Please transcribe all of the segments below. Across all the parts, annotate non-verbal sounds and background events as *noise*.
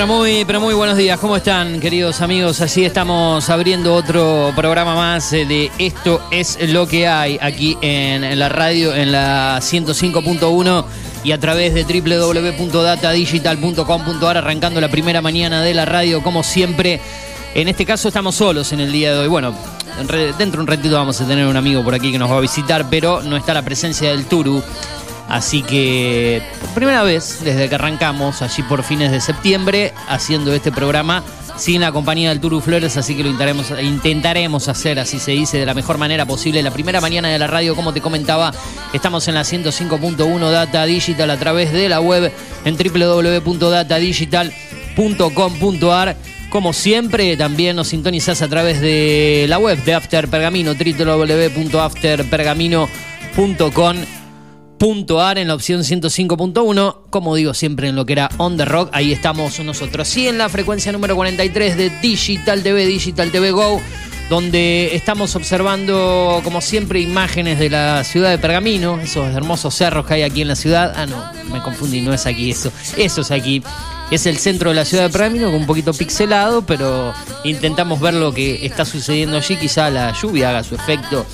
Pero muy, pero muy buenos días. ¿Cómo están, queridos amigos? Así estamos abriendo otro programa más eh, de Esto es lo que hay aquí en la radio, en la 105.1 y a través de www.datadigital.com.ar, arrancando la primera mañana de la radio, como siempre. En este caso estamos solos en el día de hoy. Bueno, dentro de un ratito vamos a tener un amigo por aquí que nos va a visitar, pero no está la presencia del Turu. Así que primera vez desde que arrancamos, allí por fines de septiembre, haciendo este programa sin la compañía del Turu Flores, así que lo intentaremos, intentaremos hacer, así se dice, de la mejor manera posible. La primera mañana de la radio, como te comentaba, estamos en la 105.1 Data Digital a través de la web en www.datadigital.com.ar. Como siempre, también nos sintonizás a través de la web de After Pergamino, www.afterpergamino.com .ar en la opción 105.1, como digo siempre en lo que era On The Rock, ahí estamos nosotros. Y en la frecuencia número 43 de Digital TV, Digital TV Go, donde estamos observando, como siempre, imágenes de la ciudad de Pergamino, esos hermosos cerros que hay aquí en la ciudad. Ah, no, me confundí, no es aquí eso, eso es aquí. Es el centro de la ciudad de Pergamino, un poquito pixelado, pero intentamos ver lo que está sucediendo allí. Quizá la lluvia haga su efecto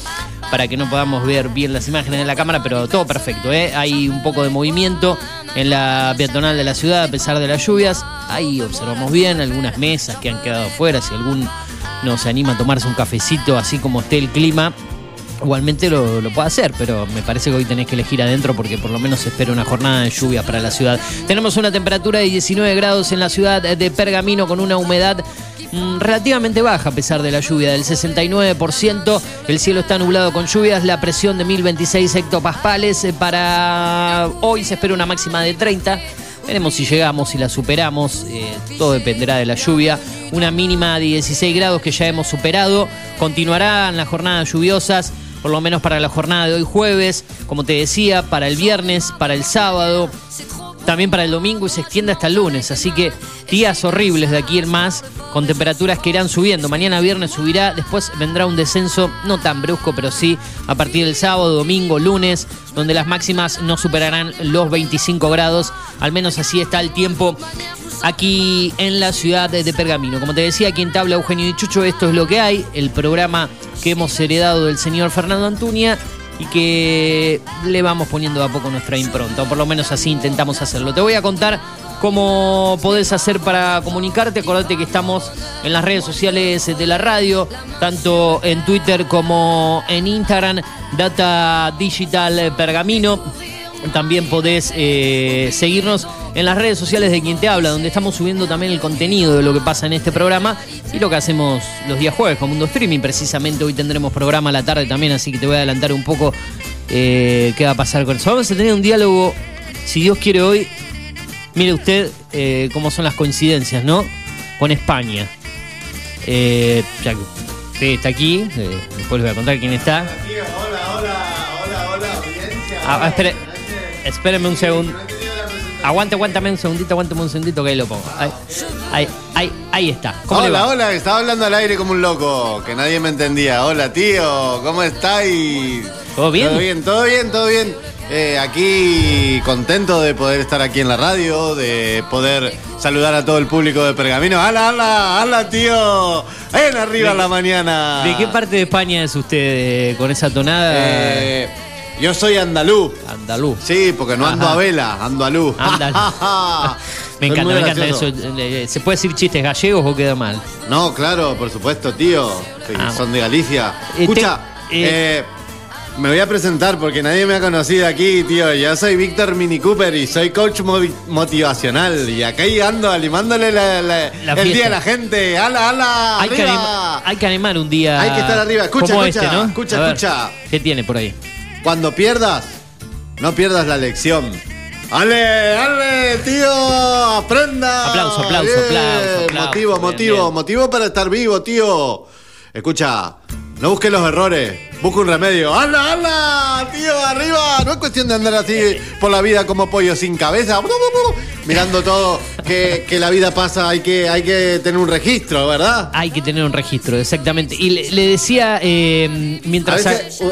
para que no podamos ver bien las imágenes de la cámara, pero todo perfecto. ¿eh? Hay un poco de movimiento en la peatonal de la ciudad a pesar de las lluvias. Ahí observamos bien algunas mesas que han quedado fuera. Si algún no se anima a tomarse un cafecito así como esté el clima, igualmente lo, lo, puede hacer, pero me parece que hoy tenés que elegir adentro porque por lo menos se espera una jornada de lluvia para la ciudad. Tenemos una temperatura de 19 grados en la ciudad de Pergamino con una humedad Mm, relativamente baja a pesar de la lluvia, del 69%. El cielo está nublado con lluvias, la presión de 1026 hectopaspales. Eh, para hoy se espera una máxima de 30. Veremos si llegamos, si la superamos. Eh, todo dependerá de la lluvia. Una mínima de 16 grados que ya hemos superado. Continuarán las jornadas lluviosas, por lo menos para la jornada de hoy jueves. Como te decía, para el viernes, para el sábado también para el domingo y se extiende hasta el lunes. Así que días horribles de aquí en más, con temperaturas que irán subiendo. Mañana viernes subirá, después vendrá un descenso no tan brusco, pero sí a partir del sábado, domingo, lunes, donde las máximas no superarán los 25 grados. Al menos así está el tiempo aquí en la ciudad de Pergamino. Como te decía, quien te habla Eugenio Dichucho, esto es lo que hay, el programa que hemos heredado del señor Fernando Antuña y que le vamos poniendo a poco nuestra impronta, o por lo menos así intentamos hacerlo. Te voy a contar cómo podés hacer para comunicarte. Acordate que estamos en las redes sociales de la radio, tanto en Twitter como en Instagram, Data Digital Pergamino. También podés eh, seguirnos en las redes sociales de quien te habla, donde estamos subiendo también el contenido de lo que pasa en este programa y lo que hacemos los días jueves con Mundo Streaming. Precisamente hoy tendremos programa a la tarde también, así que te voy a adelantar un poco eh, qué va a pasar con eso. Vamos a tener un diálogo, si Dios quiere hoy, mire usted eh, cómo son las coincidencias, ¿no? Con España. Eh, ya que está aquí, después les voy a contar quién está. Hola, hola, hola, hola, audiencia. Ah, espere, espérenme un segundo. Aguante, aguántame un segundito, aguántame un segundito que ahí lo pongo. Ahí, ahí, ahí, está. hola, hola, estaba hablando al aire como un loco, que nadie me entendía. Hola, tío, ¿cómo estáis? ¿Todo bien? Todo bien, todo bien, todo bien. Eh, aquí contento de poder estar aquí en la radio, de poder saludar a todo el público de Pergamino. ¡Hala, hala, hala, tío! ¡En arriba la mañana! ¿De qué parte de España es usted eh, con esa tonada? Eh, yo soy andaluz. Andaluz. Sí, porque no ando a vela, ando a luz. *laughs* me encanta, me encanta eso. ¿Se puede decir chistes gallegos o queda mal? No, claro, por supuesto, tío. Ah, son de Galicia. Escucha, eh, me voy a presentar porque nadie me ha conocido aquí, tío. Yo soy Víctor Mini Cooper y soy coach motivacional. Y acá ando animándole el día a la gente. ¡Hala, hala! Hay, Que hay que animar un día. Hay que estar arriba. Escucha, escucha, este, ¿no? escucha, escucha. ¿Qué tiene por ahí? Cuando pierdas, no pierdas la lección. ¡Ale, ale, tío! ¡Aprenda! Aplauso, aplauso, aplauso, Motivo, motivo, motivo para estar vivo, tío. Escucha, no busques los errores, busca un remedio. ¡Hala, hala! ¡Tío, arriba! No es cuestión de andar así por la vida como pollo sin cabeza. *laughs* mirando todo, que, que, la vida pasa, hay que, hay que tener un registro, ¿verdad? Hay que tener un registro, exactamente. Y le, decía, eh, mientras...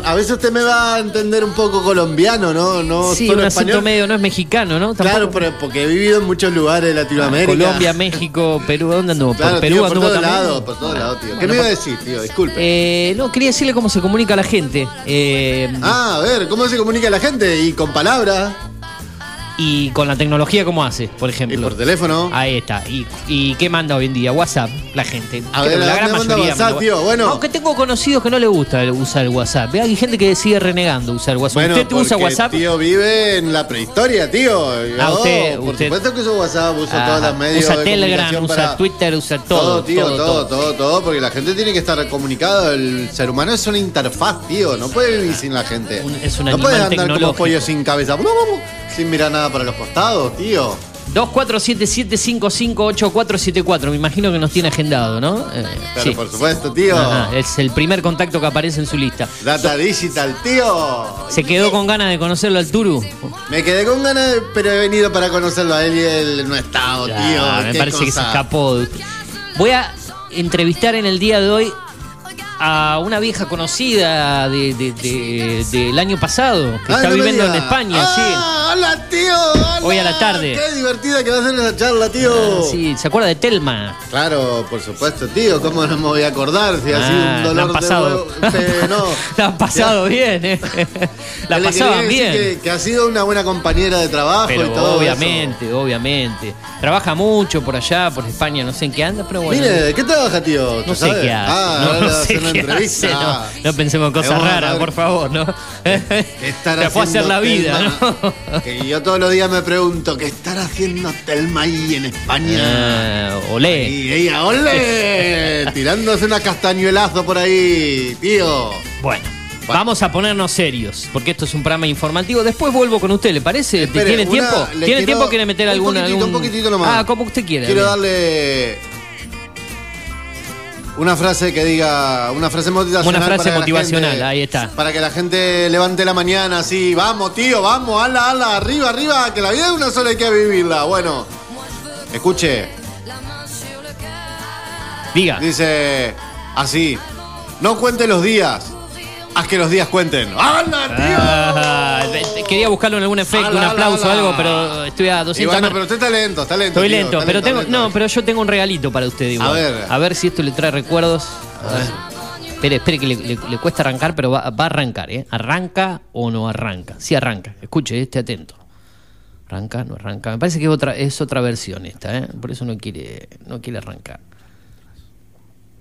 A veces, usted me va a entender un poco colombiano, ¿no? no sí, un acento medio, no es mexicano, ¿no? Claro, pero porque he vivido en muchos lugares de Latinoamérica. Colombia, México, Perú, ¿dónde anduvo? por Perú por todos lados, por todos lados, tío. ¿Qué me iba a decir, tío? Disculpe. Eh, no, quería decirle cómo se comunica la gente. Eh, ah, a ver, ¿cómo se comunica la gente? Y con palabras. Y con la tecnología, ¿cómo hace, por ejemplo? Y por teléfono. Ahí está. ¿Y, qué manda hoy en día? WhatsApp, la gente. A ver, la gran mayoría. WhatsApp, tío. Bueno. Aunque tengo conocidos que no le gusta usar el WhatsApp. Hay gente que sigue renegando usar WhatsApp. ¿Usted usa WhatsApp? tío vive en la prehistoria, tío. ah, usted, por supuesto que uso WhatsApp, uso todas las medios. Usa Telegram, usa Twitter, usa todo. Todo, tío, todo, todo, todo, porque la gente tiene que estar comunicado. El ser humano es una interfaz, tío. No puede vivir sin la gente. es una No puede andar como pollo sin cabeza. Sin mirar nada para los costados, tío. 2477558474. Me imagino que nos tiene agendado, ¿no? Eh, sí. por supuesto, tío. es el primer contacto que aparece en su lista. Data Digital, tío. ¿Se quedó con ganas de conocerlo al Turu? Me quedé con ganas, pero he venido para conocerlo a él y él no ha estado, tío. Me parece que se escapó. Voy a entrevistar en el día de hoy a una vieja conocida de, del año pasado que está viviendo en España, sí. Ah, hola, tío. Hoy a la tarde. Qué divertida que va a ser esa charla, tío. Ah, sí, ¿se acuerda de Telma? Claro, por supuesto, tío. ¿Cómo no me voy a acordar si ha sido un ah, dolor la pasado. de *laughs* no. la han pasado bien, ¿eh? *laughs* La pasaban bien. Que, ha sido una buena compañera de trabajo pero y todo Obviamente, obviamente. Trabaja mucho por allá, por España, no sé en qué anda, pero bueno. Mire, ¿qué trabaja, tío? No sé qué hace. Ah, no, sé *laughs* no, pensemos en cosas raras, por favor, ¿no? Estar fue a hacer la vida, ¿no? Que yo todos los días me pregunto, ¿qué estará haciendo Telma ahí en España? Ah, olé. Y ella, olé, *laughs* tirándose una castañuelazo por ahí, tío. Bueno. Vamos a ponernos serios, porque esto es un programa informativo. Después vuelvo con usted, ¿le parece? ¿Tiene tiempo? ¿Tiene tiempo? ¿Quiere meter alguna? Un poquitito, un poquitito nomás. Ah, como usted quiera. Quiero darle una frase que diga, una frase motivacional. Una frase motivacional, ahí está. Para que la gente levante la mañana así, vamos tío, vamos, ala, ala, arriba, arriba, que la vida es una sola hay que vivirla. Bueno, escuche. Diga. Dice así, no cuente los días, Haz que los días cuenten. ¡Anda, tío! Ah, quería buscarlo en algún efecto, un aplauso o algo, pero estoy a 200 y bueno, pero usted está lento, está lento. Estoy lento, pero tengo. no, pero yo tengo un regalito para usted, igual. A ver. A ver si esto le trae recuerdos. A ver. Espere, espere, que le, cuesta arrancar, pero va, a arrancar, ¿eh? ¿Arranca o no arranca? Sí arranca. Escuche, esté atento. ¿Arranca? ¿No arranca? Me parece que es otra, es otra versión esta, ¿eh? Por eso no quiere, no quiere arrancar.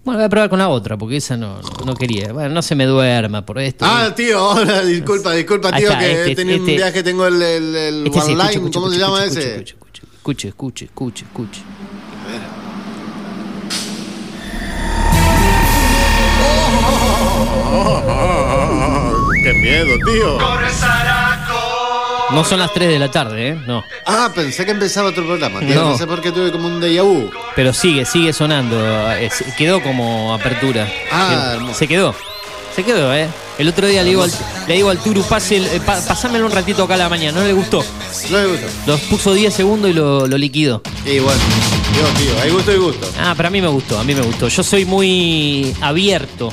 Bueno, voy a probar con la otra, porque esa no, no quería. Bueno, no se me duerma por esto. Ah, tío, hola, disculpa, disculpa, tío, que este, he tenido un este. viaje, tengo el, el, el este online, ¿cómo se llama ese? Escuche, escuche, escuche, escuche. *laughs* ¡Qué miedo, tío! No son las 3 de la tarde, ¿eh? No. Ah, pensé que empezaba otro programa. No. sé por qué tuve como un déjà vu. Pero sigue, sigue sonando. quedó como apertura. Ah, Se quedó. Se quedó, ¿eh? El otro día le digo al, le digo al Turu, pase eh, pasámelo un ratito acá a la mañana. ¿No le gustó? No le gustó. Los puso 10 segundos y lo, lo liquidó. Y bueno, tío, tío, hay gusto y gusto. Ah, pero a mí me gustó, a mí me gustó. Yo soy muy abierto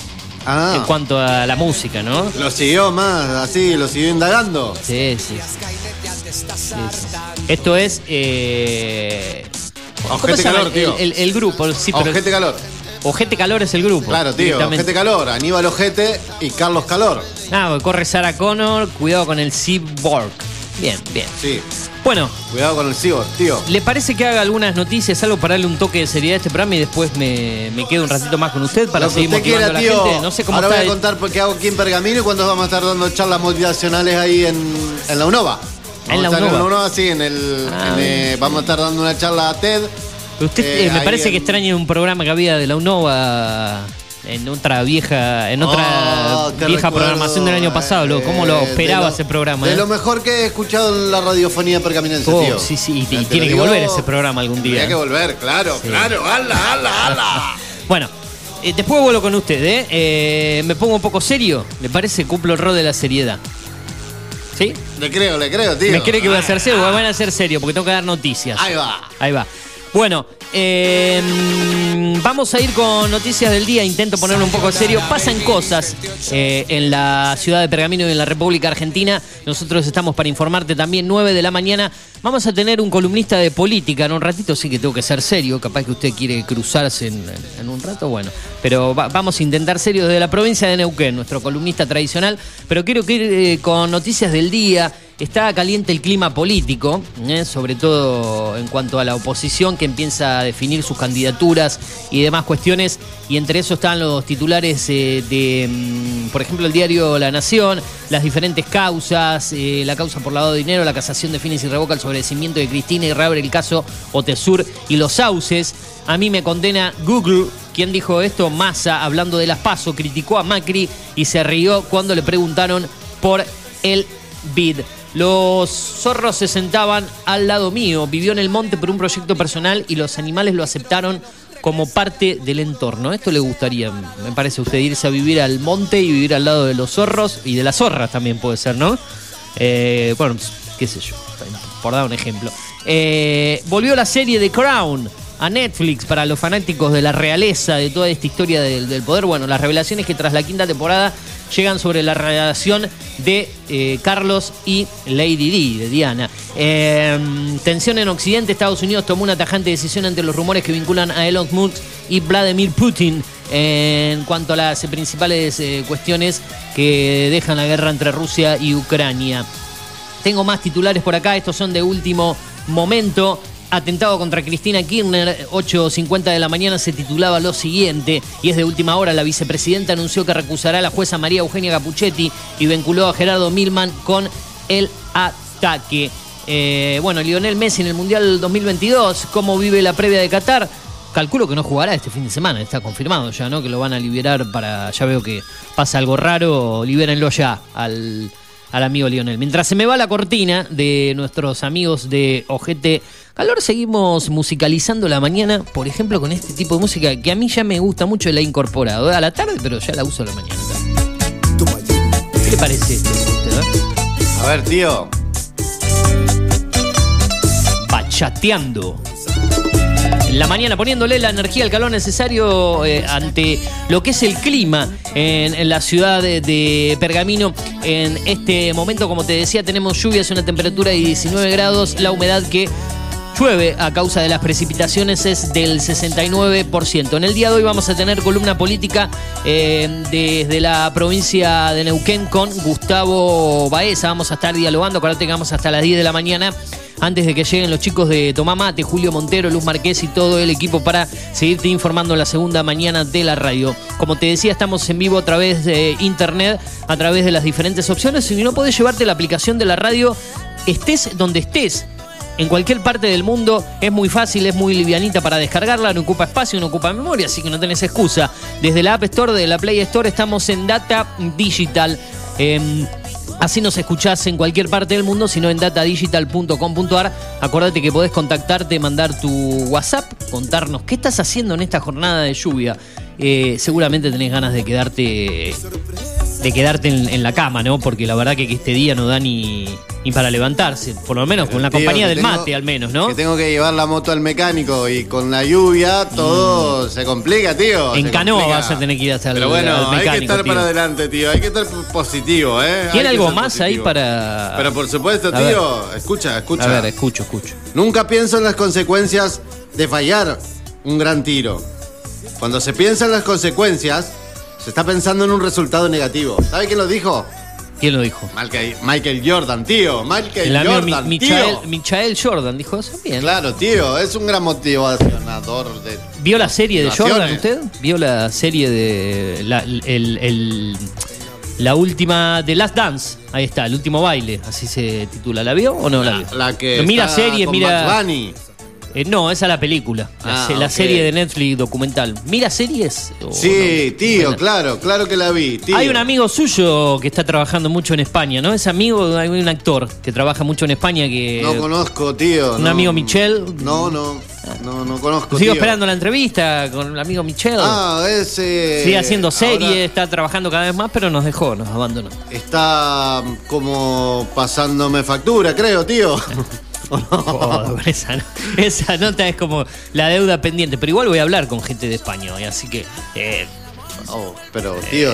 Ah. En cuanto a la música, ¿no? Lo siguió más, así, lo siguió indagando. Sí, sí. Esto es. Eh... Ojete Calor, tío. El, grupo, sí, pero. Ojete Calor. Ojete Calor es el grupo. Claro, tío. Ojete Calor, Aníbal Ojete y Carlos Calor. Ah, corre Sarah Connor, cuidado con el Cyborg. Bien, bien. Sí. Bueno. Cuidado con el cyborg, tío. ¿Le parece que haga algunas noticias, algo para darle un toque de seriedad a este programa y después me, quedo un ratito más con usted para seguir motivando a la gente? No sé cómo Ahora voy a contar porque hago aquí en Pergamino y cuando vamos a estar dando charlas motivacionales ahí en, en la UNOVA. en la UNOVA. En la UNOVA, sí, en el, ah. eh, vamos a estar dando una charla a TED. Usted eh, me parece que extraña un programa que había de la UNOVA en otra vieja en otra oh, vieja programación del año pasado. Lo, ¿Cómo lo esperaba ese programa? De eh? lo mejor que he escuchado en la radiofonía pergaminense, oh, tío. Sí, sí, y, tiene que volver ese programa algún día. Tiene que volver, claro, claro. ¡Hala, hala, hala! *laughs* bueno, eh, después vuelvo con usted, ¿eh? ¿eh? Me pongo un poco serio. ¿Le parece? Cumplo el rol de la seriedad. ¿Sí? Le creo, le creo, tío. Me cree que voy a ser serio, van a ser serio porque tengo que dar noticias. Ahí va. Ahí va. Bueno, eh, vamos a ir con noticias del día. Intento ponerlo un poco serio. Pasan cosas eh, en la ciudad de Pergamino y en la República Argentina. Nosotros estamos para informarte también 9 de la mañana. Vamos a tener un columnista de política en un ratito. Sí que tengo que ser serio. Capaz que usted quiere cruzarse en, un rato. Bueno, pero vamos a intentar serio desde la provincia de Neuquén, nuestro columnista tradicional. Pero quiero que ir eh, con noticias del día. Está caliente el clima político, ¿eh? sobre todo en cuanto a la oposición que empieza a definir sus candidaturas y demás cuestiones. Y entre eso están los titulares eh, de, mm, por ejemplo, el diario La Nación, las diferentes causas, eh, la causa por lavado de dinero, la casación de fines y revoca el sobrecimiento de Cristina y reabre el caso Otesur y los sauces. A mí me condena Google. ¿Quién dijo esto? Massa, hablando de las PASO, criticó a Macri y se rió cuando le preguntaron por el BID. Los zorros se sentaban al lado mío, vivió en el monte por un proyecto personal y los animales lo aceptaron como parte del entorno. Esto le gustaría, me parece a usted, irse a vivir al monte y vivir al lado de los zorros y de las zorras también puede ser, ¿no? Eh, bueno, pues, qué sé yo, por dar un ejemplo. Eh, volvió la serie The Crown a Netflix para los fanáticos de la realeza, de toda esta historia del, poder. Bueno, las revelaciones que tras la quinta temporada llegan sobre la relación de eh, Carlos y Lady Di, de Diana. Em, tensión en Occidente, Estados Unidos tomó una tajante decisión ante los rumores que vinculan a Elon Musk y Vladimir Putin en cuanto a las principales eh, cuestiones que dejan la guerra entre Rusia y Ucrania. Tengo más titulares por acá, estos son de último momento. Atentado contra Cristina Kirchner, 8.50 de la mañana se titulaba lo siguiente, y es de última hora, la vicepresidenta anunció que recusará a la jueza María Eugenia Capuchetti y vinculó a Gerardo Milman con el ataque. Eh, bueno, Lionel Messi en el Mundial 2022, ¿cómo vive la previa de Qatar? Calculo que no jugará este fin de semana, está confirmado ya, ¿no? Que lo van a liberar para, ya veo que pasa algo raro, libérenlo ya al al amigo Lionel. Mientras se me va la cortina de nuestros amigos de OGT Calor, seguimos musicalizando la mañana, por ejemplo, con este tipo de música que a mí ya me gusta mucho y la he incorporado a la tarde, pero ya la uso a la mañana. ¿Qué le parece esto a ver, tío. Bachateando en la mañana, poniéndole la energía, el calor necesario eh, ante lo que es el clima en, la ciudad de, Pergamino. En este momento, como te decía, tenemos lluvias, una temperatura de 19 grados, la humedad que llueve a causa de las precipitaciones es del 69%. En el día de hoy vamos a tener columna política eh, desde la provincia de Neuquén con Gustavo Baeza. Vamos a estar dialogando, acuérdate que vamos hasta las 10 de la mañana antes de que lleguen los chicos de Tomamate, Julio Montero, Luz Marqués y todo el equipo para seguirte informando la segunda mañana de la radio. Como te decía, estamos en vivo a través de internet, a través de las diferentes opciones. Si no podés llevarte la aplicación de la radio, estés donde estés en cualquier parte del mundo. Es muy fácil, es muy livianita para descargarla, no ocupa espacio, no ocupa memoria, así que no tenés excusa. Desde la App Store, de la Play Store, estamos en Data Digital. Em, Así nos escuchás en cualquier parte del mundo, sino en datadigital.com.ar. Acuérdate que podés contactarte, mandar tu WhatsApp, contarnos qué estás haciendo en esta jornada de lluvia. Eh, seguramente tenés ganas de quedarte de quedarte en, la cama, ¿no? Porque la verdad que este día no da ni, ni para levantarse, por lo menos con la compañía del mate al menos, ¿no? Que tengo que llevar la moto al mecánico y con la lluvia todo mm. se complica, tío. En canoa vas a tener que ir hasta el Pero bueno, hay que estar para adelante, tío. Hay que estar positivo, ¿eh? ¿Tiene algo más ahí para...? Pero por supuesto, tío. Escucha, escucha. A ver, escucho, escucho. Nunca pienso en las consecuencias de fallar un gran tiro. Cuando se piensa en las consecuencias, se está pensando en un resultado negativo. ¿Sabe quién lo dijo? ¿Quién lo dijo? Michael, Jordan, tío. Michael Jordan, tío. Michael Jordan dijo eso bien. Claro, tío. Es un gran motivacionador de. ¿Vio la serie de Jordan usted? ¿Vio la serie de. La, el, la última de Last Dance? Ahí está, el último baile. Así se titula. ¿La vio o no la, vio? La que. Mira serie, mira. Eh, no, esa es la película. La, Ah, la serie de Netflix documental. ¿Mira series? Sí, no? tío, Bueno. claro, claro que la vi. Tío. Hay un amigo suyo que está trabajando mucho en España, ¿no? Es amigo, hay un actor que trabaja mucho en España que. No conozco, tío. un no. amigo Michel. No, no, no, no conozco. Sigo tío. esperando la entrevista con el amigo Michel. Ah, ese. Sigue haciendo series, ahora está trabajando cada vez más, pero nos dejó, nos abandonó. Está como pasándome factura, creo, tío. *laughs* *laughs* Oh, esa, no- esa nota es como la deuda pendiente, pero igual voy a hablar con gente de España hoy, así que eh, Oh, pero, tío,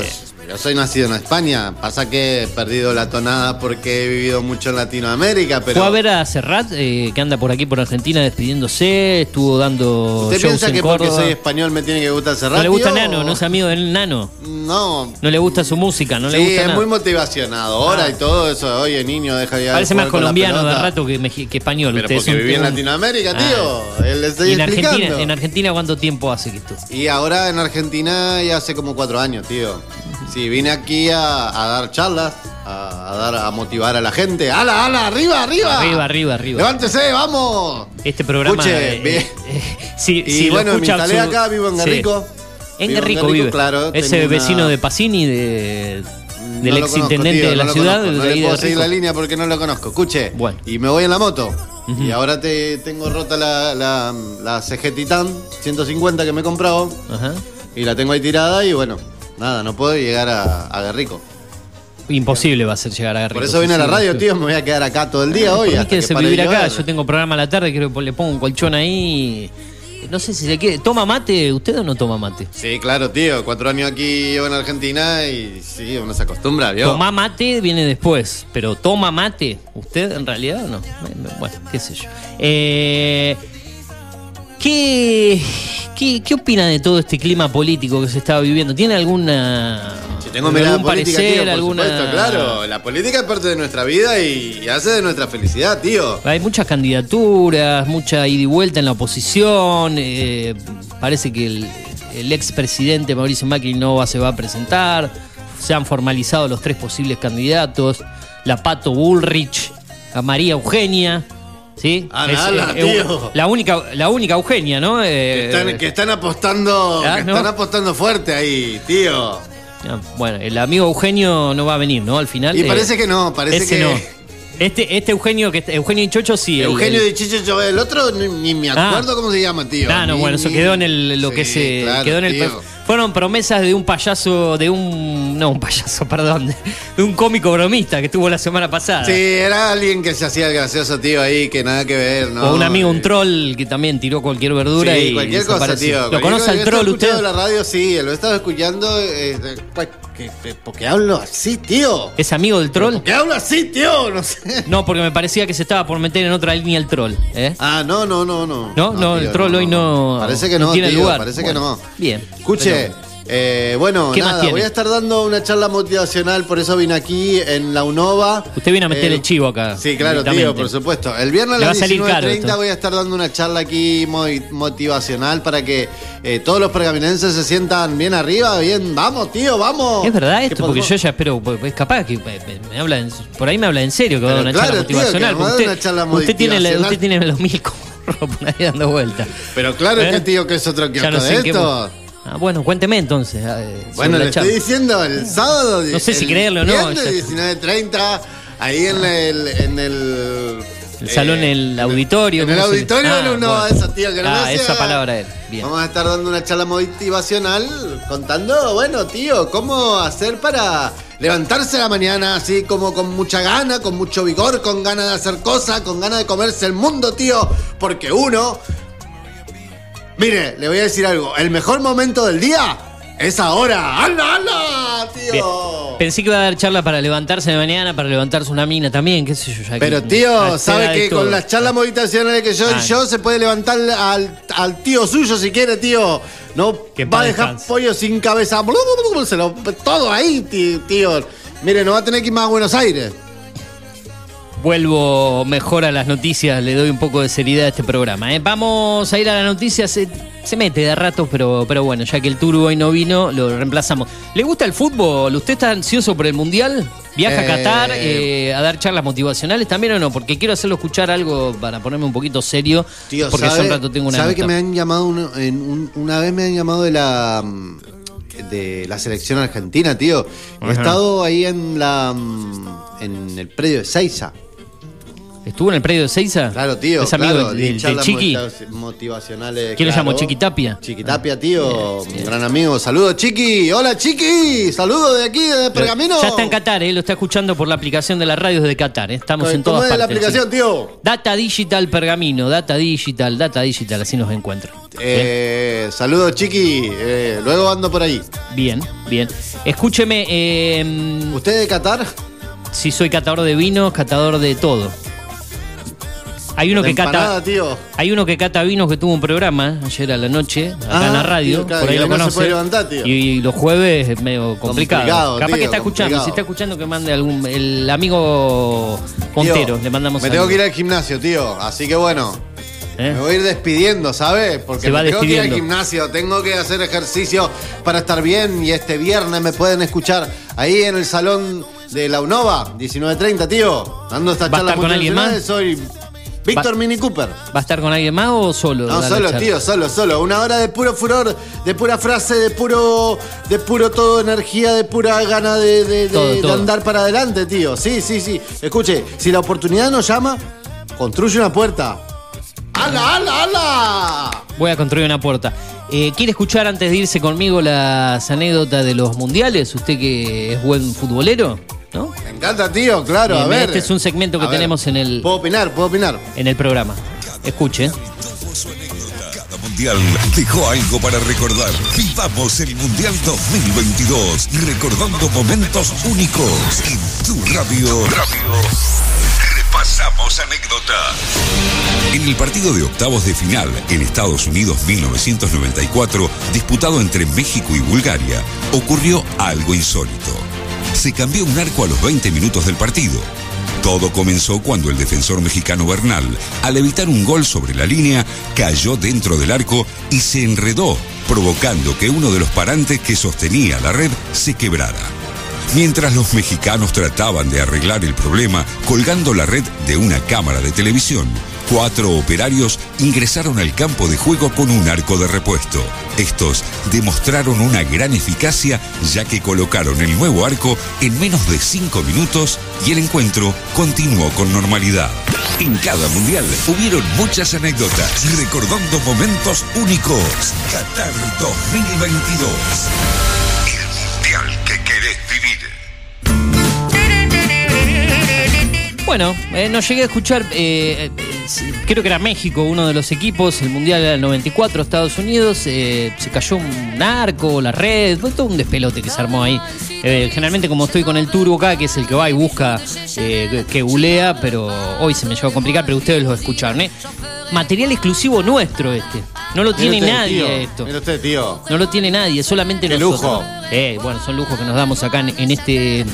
yo soy nacido en España. Pasa que he perdido la tonada porque he vivido mucho en Latinoamérica, pero. fue a ver a Serrat, eh, que anda por aquí por Argentina despidiéndose, estuvo dando ¿Usted shows piensa en que porque soy español me tiene que gustar cerrar? no le gusta Nano, no es amigo del Nano, No. no le gusta su música, no le sí, gusta es nada. muy motivacionador Ah. y todo eso. Oye, niño, deja ya. Parece más colombiano de rato que, español. Pero Usted es porque viví en Latinoamérica, Ah. tío. Él le estoy ¿Y en explicando. Argentina, en Argentina cuánto tiempo hace que estuvo? Y ahora en Argentina ya hace como cuatro años, tío. Sí, vine aquí a, a dar charlas, a, a dar a motivar a la gente. ¡Hala, hala! ¡Arriba, arriba! Arriba, arriba, arriba. ¡Levántese, vamos! Este programa. Escuche, eh, *laughs* si, Y si lo bueno, me instalé su- acá, vivo en Sí. Guerrico. En Vivo Guerrico vive. claro. Ese una- vecino de Pacini, de, del No ex intendente tío, de la no ciudad. conozco, No le puedo seguir la línea porque no lo conozco. Escuche. Bueno. Y me voy en la moto. Y ahora te tengo rota la, la, la CG Titan 150 que me he comprado. Ajá. Y la tengo ahí tirada y bueno, nada, no puedo llegar a, a Guerrico. Imposible va a ser llegar a Guerrico. Por eso vine a la radio, tío. Me voy a quedar acá todo el día hoy. Quédese que pare vivir acá. Yo tengo programa a la tarde, creo que le pongo un colchón ahí. No sé si se quiere. ¿Toma mate? ¿Usted o no toma mate? Sí, claro, tío. Cuatro años aquí llevo en Argentina y sí, uno se acostumbra, ¿vio? Tomá mate viene después, pero toma mate, ¿usted en realidad o no? Bueno, qué sé yo. Eh, ¿qué, qué, qué opina de todo este clima político que se está viviendo? ¿Tiene alguna... Si tengo mirada algún política, parecer, tío, por alguna... supuesto, claro. La política es parte de nuestra vida y, y hace de nuestra felicidad, tío. Hay muchas candidaturas, mucha ida y vuelta en la oposición. eh, parece que el, el expresidente Mauricio Macri no se va a presentar. Se han formalizado los tres posibles candidatos. La Pato Bullrich, a María Eugenia. ¿Sí? Ah, Es, nada, eh, tío. la, única, la única Eugenia, ¿no? Que Eh, están, que están apostando, Ah, que ¿no? están apostando fuerte ahí, tío. ah, Bueno, el amigo Eugenio no va a venir, ¿no? Al final. Y eh, parece que no, parece ese que. no. Este, este Eugenio, que Eugenio y Chocho sí. el- Eugenio el- Chicho Chove, el otro ni, ni me Ah. acuerdo cómo se llama, tío. Ah, no, Ni- bueno, eso quedó en el, lo Sí, que se claro, quedó en el tío. Fueron promesas de un payaso, de un no un payaso, *laughs* perdón, de, un cómico bromista que estuvo la semana pasada. Sí, era alguien que se hacía el gracioso, tío, ahí, que nada que ver, ¿no? o un amigo, un troll que también tiró cualquier verdura Sí, y cualquier cosa, tío. ¿Lo conoce al troll usted? escuchando la radio, sí, lo he estado escuchando. eh, ¿Por qué hablo así, tío? ¿Es amigo del troll? ¿Por qué hablo así, tío? No sé. No, porque me parecía que se estaba por meter en otra línea el troll. ¿eh? Ah, no, no, no, no. No, no, el tío, troll hoy no- Parece que no no, tiene tío, lugar. Parece Bueno, que no. bien. Escuche, Pero- eh, bueno, ¿Qué más nada, voy a estar dando una charla motivacional, por eso vine aquí en la UNOVA. Usted viene a meter Eh, el chivo acá. Sí, claro, tío, por supuesto. El viernes a las a salir caro 19.30 esto. voy a estar dando una charla aquí mo- motivacional para que eh, todos los pergaminenses se sientan bien arriba, bien, vamos, tío, vamos. Es verdad ¿Qué esto, porque yo ya espero, pues, es capaz que me, me- habla en- por ahí me habla en serio que va a dar una charla claro, motivacional. que una charla usted, tiene la- usted tiene los mil *laughs* corros por ahí dando vueltas. Pero claro ¿Eh? que tío, que es otro kiosco no sé de qué esto. Ah, bueno, cuénteme entonces. ah, eh, Bueno, le charla. estoy diciendo el sábado. No sé si creerlo o no, viernes, ya- 19.30, ahí en el. En el, El salón, eh, el auditorio. En el ¿cómo se- auditorio, Ah, no, no, bueno. esa tío que no Ah, esa palabra es. Bien. Vamos a estar dando una charla motivacional contando, bueno, tío, cómo hacer para levantarse a la mañana así como con mucha gana, con mucho vigor, con ganas de hacer cosas, con ganas de comerse el mundo, tío. Porque uno. Mire, le voy a decir algo. El mejor momento del día es ahora. ¡Hala, hala, Bien. tío! Pensé que iba a dar charla para levantarse de mañana, para levantarse una mina también, qué sé yo. ya Pero tío, sabe que todo. con las charlas motivacionales que yo Ah. yo se puede levantar al, al tío suyo si quiere, tío. No Que va a dejar descanse. pollo sin cabeza. Se lo- todo ahí, tío. Mire, no va a tener que ir más a Buenos Aires. Vuelvo mejor a las noticias, le doy un poco de seriedad a este programa. ¿eh? Vamos a ir a las noticias. Eh, se mete de rato, pero, pero bueno, ya que el Turbo hoy no vino, lo reemplazamos. ¿Le gusta el fútbol? ¿Usted está ansioso por el Mundial? ¿Viaja a Eh. Qatar eh, a dar charlas motivacionales también o no? Porque quiero hacerlo escuchar algo para ponerme un poquito serio. Tío, porque ¿sabe, hace un rato tengo una ¿sabe nota. que me han llamado uno- en un- una vez me han llamado de la mm, de la selección argentina, tío? He Ajá. estado ahí en la mm, en el predio de Seiza. ¿Estuvo en el predio de Seiza? Claro, tío. ¿Es amigo claro, del, Chiqui? motiva- motivacionales. ¿Quién lo claro. llamó? ¿Chiquitapia? Chiquitapia, tío. Un gran amigo. Saludos, Chiqui. Hola, Chiqui. Saludos de aquí, de Pergamino. Ya está en Qatar, ¿eh? lo está escuchando por la aplicación de la radio desde Qatar. ¿eh? Estamos en ¿Cómo todas es la partes. aplicación, sí. tío? Data Digital Pergamino, Data Digital, Data Digital, así nos encuentran. Eh, saludos, Chiqui. Eh, luego ando por ahí. Bien, bien. Escúcheme, eh, ¿Usted de Qatar? si soy catador de vinos, catador de todo. Hay uno que cata. tío. Hay uno que cata vinos que tuvo un programa ayer a la noche, acá Ah, en la radio, tío, claro, por ahí y lo no se conoce. puede levantar, tío. Y, los jueves es medio complicado. Complicado, Capaz tío, que está escuchando, si está escuchando que mande algún el amigo Montero, Tío, le mandamos Me tengo que ir al gimnasio, tío. Así que bueno, ¿Eh? me voy a ir despidiendo, ¿sabes? Porque me tengo que ir al gimnasio, tengo que hacer ejercicio para estar bien. Y este viernes me pueden escuchar ahí en el salón de la UNOVA, 19.30, tío. Dando esta ¿Va a charla estar con alguien motivacional. Soy Víctor Mini Cooper. ¿Va a estar con alguien más o solo? No, solo, tío, solo, solo. Una hora de puro furor, de pura frase, de puro, de puro todo energía, de pura gana de, de- de- Todo, de todo. andar para adelante, tío. Sí, sí, sí. Escuche, si la oportunidad nos llama, construye una puerta. ¡Hala, hala, hala! Voy a construir una puerta. Eh, ¿Quiere escuchar antes de irse conmigo las anécdotas de los mundiales? Usted que es buen futbolero, ¿no? Me encanta, tío, claro, Bien, a ver. este es un segmento que A ver, tenemos en el- Puedo opinar, puedo opinar. En el programa. Escuche. Cada mundial dejó algo para recordar. Vivamos el Mundial 2022, recordando momentos únicos en tu radio. Repasamos anécdota. En el partido de octavos de final en Estados Unidos 1994, disputado entre México y Bulgaria, ocurrió algo insólito. Se cambió un arco a los 20 minutos del partido. Todo comenzó cuando el defensor mexicano Bernal, al evitar un gol sobre la línea, cayó dentro del arco y se enredó, provocando que uno de los parantes que sostenía la red se quebrara. Mientras los mexicanos trataban de arreglar el problema colgando la red de una cámara de televisión, cuatro operarios ingresaron al campo de juego con un arco de repuesto. Estos demostraron una gran eficacia ya que colocaron el nuevo arco en menos de cinco minutos y el encuentro continuó con normalidad. En cada mundial hubieron muchas anécdotas recordando momentos únicos. Qatar 2022. El mundial que querés vivir. Bueno, eh, no llegué a escuchar, eh, creo que era México uno de los equipos, el Mundial del 94, Estados Unidos, eh, se cayó un arco, la red, fue todo un despelote que se armó ahí. Eh, generalmente como estoy con el turbo acá, que es el que va y busca, eh, que- bulea, pero hoy se me llegó a complicar, pero ustedes lo escucharon, ¿eh? Material exclusivo nuestro este, no lo tiene usted, nadie tío. esto. Mire usted, tío. No lo tiene nadie, solamente Qué nosotros. lujo. Eh, bueno, son lujos que nos damos acá en, en este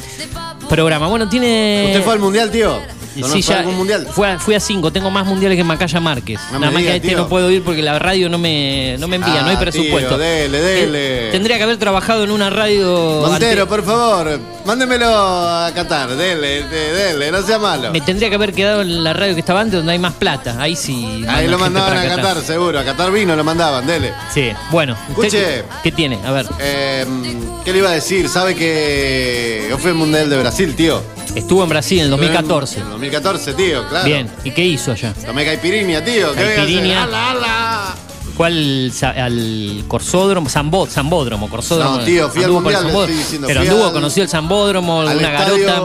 programa. Bueno, tiene. ¿Usted fue al mundial, tío? ¿No Sí, ya, algún mundial? Fui a, fui a cinco, tengo más mundiales que Macaya Márquez. No Nada más diga, que a este tío. no puedo ir porque la radio no me, no me envía, Ah, no hay tío, presupuesto. dele, dele. Eh, tendría que haber trabajado en una radio. Montero, ante- por favor, mándemelo a Qatar, dele, de- dele, no sea malo. Me tendría que haber quedado en la radio que estaba antes donde hay más plata. Ahí sí. Ahí lo mandaban a Qatar, seguro, a Qatar vino lo mandaban, dele. Sí, bueno. ¿usted Escuche. qué- ¿Qué tiene? A ver. Eh, ¿Qué le iba a decir? ¿Sabe que yo fui al Mundial de Brasil, tío? Estuvo en Brasil en el 2014. En el 2014, tío, claro. Bien. ¿Y qué hizo allá? Tomé caipirinha, tío. ¿Qué? Caipirinha. ¡Ala, ala! ¿Cuál? sa- ¿Al Corsódromo? Zambó, Zambódromo, Corsódromo. No, tío, fui al Mundial, estoy diciendo, Pero anduvo, al- conoció el Zambódromo, Al alguna garota.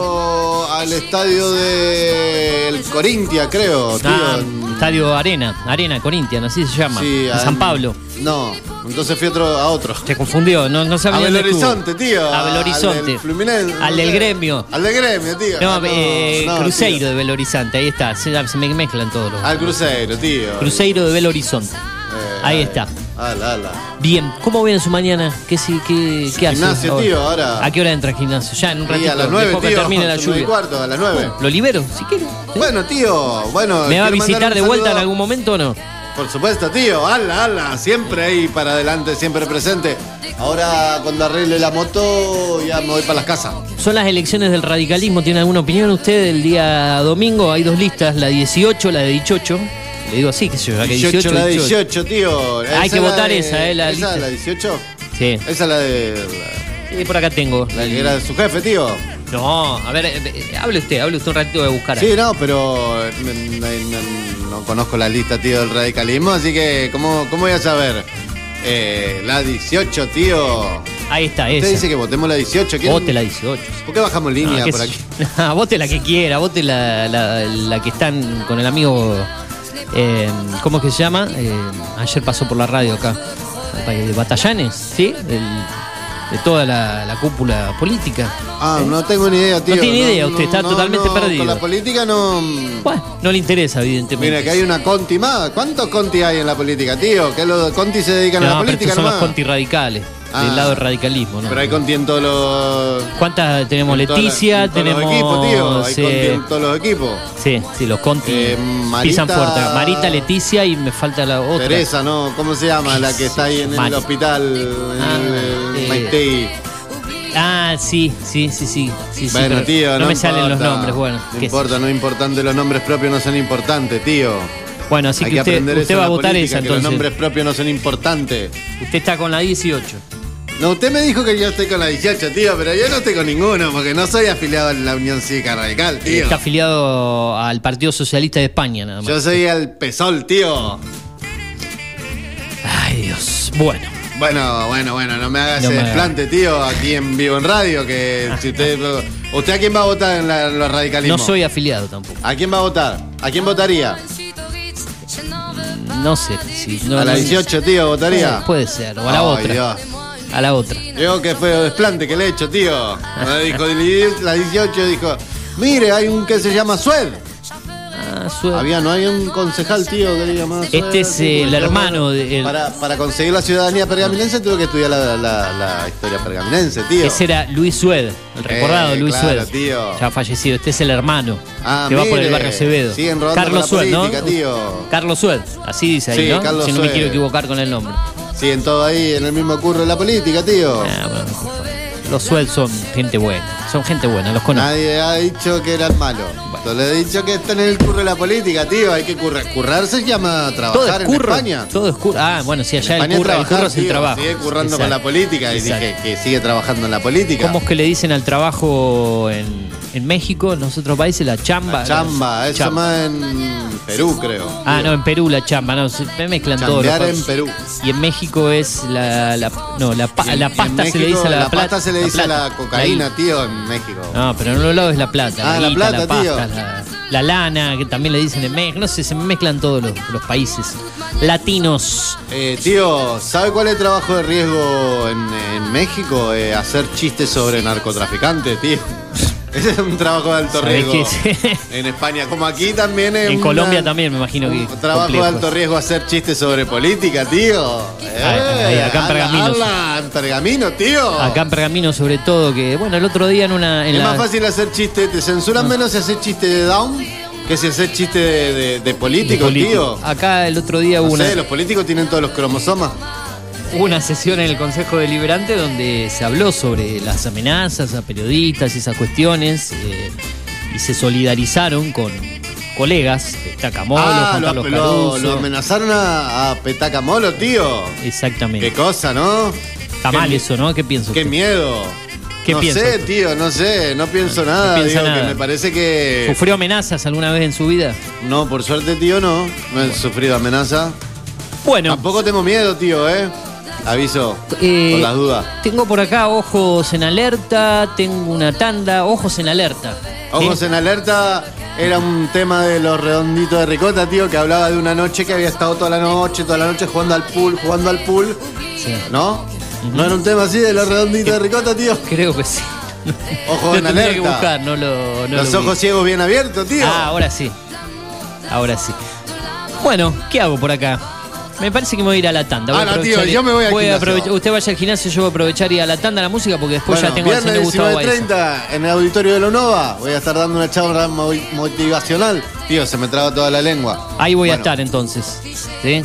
Al estadio del Corintia, creo, tío. Ah, en- estadio Arena, Arena Corinthians, así se llama. sí, en San Pablo. No, entonces fui otro, a otro. Se confundió, no, no sabía A Belo. Horizonte, tío. A Belo Al Horizonte. del Fluminense. Al del gremio. Al del gremio, tío. No, Ah, eh, no, Cruzeiro tío. de Belo Horizonte, ahí está. Se, se me mezclan todos los. Al Cruzeiro, tío. Cruzeiro de Belo Horizonte. Eh, Ahí está. Ala, ala. Bien, ¿cómo viene su mañana? ¿Qué, sí- qué, qué hace? Gimnasio, ahora? tío, ahora. ¿A qué hora entra al gimnasio? Ya en un ratito. a las nueve, después que tío. termine la lluvia. cuarto, a las nueve. Lo libero, si quiere. Bueno, tío, bueno. ¿Me va a visitar de vuelta en algún momento o no? Por supuesto, tío. Ala, ala. Siempre ahí para adelante, siempre presente. Ahora, cuando arregle la moto, ya me voy para las casas. Son las elecciones del radicalismo. ¿Tiene alguna opinión usted el día domingo? Hay dos listas, la 18, la de 18. Le digo así, qué sé yo, la que 18, 18, la 18, tío. Hay que es la votar de- esa, ¿eh? La ¿Esa, lista. la 18? Sí. Esa es la de. Sí, por acá tengo. La que era de su jefe, tío. No, a ver, eh, eh, hable usted, hable usted un ratito de buscar. Sí, no, pero eh, no, no- no conozco la lista, tío, del radicalismo, así que, ¿cómo, cómo voy a saber? Eh, la 18, tío. Ahí está, Usted esa. dice que votemos la 18. ¿quién- Vote la 18. ¿Por qué bajamos línea por aquí? *laughs* vote la que quiera, vote la, la- la que están con el amigo. Eh, ¿Cómo es que se llama? Eh, ayer pasó por la radio acá. De Batallanes, ¿sí? De toda la, la cúpula política. Ah, no tengo ni idea, tío. No tiene idea, usted está totalmente perdido. Con la política no. Bueno, no le interesa, evidentemente. Mira, que hay una Conti más. ¿Cuántos Conti hay en la política, tío? Que los Conti se dedican a No, la pero política estos son los conti radicales, Ah. del lado del radicalismo, ¿no? Pero hay Conti en todos los. ¿Cuántas tenemos? en Leticia, en todos tenemos. los equipos, tío. Conti en todos los equipos. sí, sí, los Conti Eh, pisan Marita- fuerte. Marita, Leticia y me falta la otra. Teresa, ¿no? ¿Cómo se llama? La que está ahí en el hospital. En Ah, el eh. Maitei. Ah, sí, sí, sí, sí. sí, Bueno, tío, no, no, me salen los nombres, bueno. No importa, no es importante, los nombres propios no son importantes, tío. Bueno, así Hay que, usted, va a en votar política, esa que los entonces. nombres propios no son importantes. Usted está con la 18. No, usted me dijo que yo estoy con la 18, tío, pero yo no estoy con ninguno, porque no soy afiliado a la Unión Cívica Radical, tío. Está afiliado al Partido Socialista de España, nada más. Yo soy el PSOL, tío. Ay, Dios. Bueno. Bueno, bueno, bueno, no me haga No ese desplante, tío, aquí en vivo en radio, que si usted... ¿Usted a quién va a votar en, la- en los radicalismos? No soy afiliado tampoco. ¿A quién va a votar? ¿A quién votaría? No sé. Si, no, ¿A la no- 18, tío, votaría? Puede ser, o a la Ay, otra. Dios. A la otra. Digo que fue desplante que le he hecho, tío. Dijo la 18, dijo, mire, hay un que se llama Sued. Ah, Había, no hay un concejal, tío, que le llamaba Sued. Este es el hermano de- el- Para, para conseguir la ciudadanía pergaminense tuve que estudiar la, la- la historia pergaminense, tío. Ese era Luis Sued, el recordado Eh, Luis claro, Sued. tío. Ya fallecido. Este es el hermano Ah, que va por el barrio Acevedo. Carlos Sued, ¿no? tío. Carlos Sued, así dice ahí, Sí, ¿no? Carlos si no me Sued. quiero equivocar con el nombre. Siguen todo ahí en el mismo curro de la política, tío. Ah, bueno, los Sued son gente buena. Son gente buena, los conozco. Nadie ha dicho que eran malos. Solo he dicho que están en el curro de la política, tío. Hay que currar. Currar se llama Todo trabajar es en curro. España. Todo es curro. Ah, bueno, sí, allá el es curro, el trabajar, curro es el tío. trabajo. Sigue currando con la política y dije Exacto. que sigue trabajando en la política. ¿Cómo es que le dicen al trabajo en, en México, en los otros países? La chamba. La chamba, eso Chamba. más en Perú, creo. Ah, no, en Perú la chamba, no, se me mezclan todos en. Perú. Y en México es la, la- no, la, pa- Y en- la pasta se le dice a la, la plata. pasta se le dice a plata, la cocaína, la tío, en México. No, pero en los lados es la plata. Ah, la guita, plata, pasta, tío. La, la lana, que también le dicen en México. No sé, se me mezclan todos los, los países latinos. Eh, tío, ¿sabe cuál es el trabajo de riesgo en, en México? Eh, hacer chistes sobre narcotraficantes, tío. *laughs* Ese es un trabajo de alto ¿Sabés riesgo. En España, como aquí también es En una- Colombia también me imagino que. Un trabajo de alto riesgo hacer chistes sobre política, tío. Acá en Pergamino. habla en pergamino, tío. Acá en Pergamino, sobre todo, que bueno, el otro día en una. En es la- más fácil hacer chistes, te censuran menos si haces chiste de down que si haces chiste de, de, de político, tío. Acá el otro día No hubo una, sé, los políticos tienen todos los cromosomas. Hubo una sesión en el Consejo Deliberante donde se habló sobre las amenazas a periodistas y esas cuestiones eh, y se solidarizaron con colegas, Tacamolo, ah, Juan lo, Carlos lo- Caruso. lo amenazaron a, a Petaca Molo, tío. Exactamente. Qué cosa, ¿no? Está qué mal eso, ¿no? ¿Qué piensa Qué usted? miedo. ¿Qué no piensa sé, usted? tío, no sé, no pienso nada. piensa digo, nada. que me parece que. ¿Sufrió amenazas alguna vez en su vida? No, por suerte, tío, no. No he sufrido amenaza. Bueno, Tampoco tengo miedo, tío, ¿eh? Aviso, eh, por las dudas. tengo por acá ojos en alerta, tengo una tanda, ojos en alerta. Ojos ¿Eh? en alerta era un tema de los redonditos de ricota, tío, que hablaba de una noche que había estado toda la noche, toda la noche jugando al pool, jugando al pool, Sí. ¿no? ¿No era un tema así de los redonditos de ricota, tío? Creo que sí. Ojos Lo en alerta. que buscar, no lo. no los lo ojos vi. ciegos bien abiertos, tío. Ah, ahora sí. Ahora sí. Bueno, ¿qué hago por acá? Me parece que me voy a ir a la tanda. Voy ah, tío, yo me voy, voy a gimnasio. Usted vaya al gimnasio, yo voy a aprovechar y a la tanda la música porque después ya tengo el señor Gustavo 30 en el auditorio de Lonova. Voy a estar dando una charla motivacional. Tío, se me traba toda la lengua. Ahí voy a estar entonces. ¿Sí?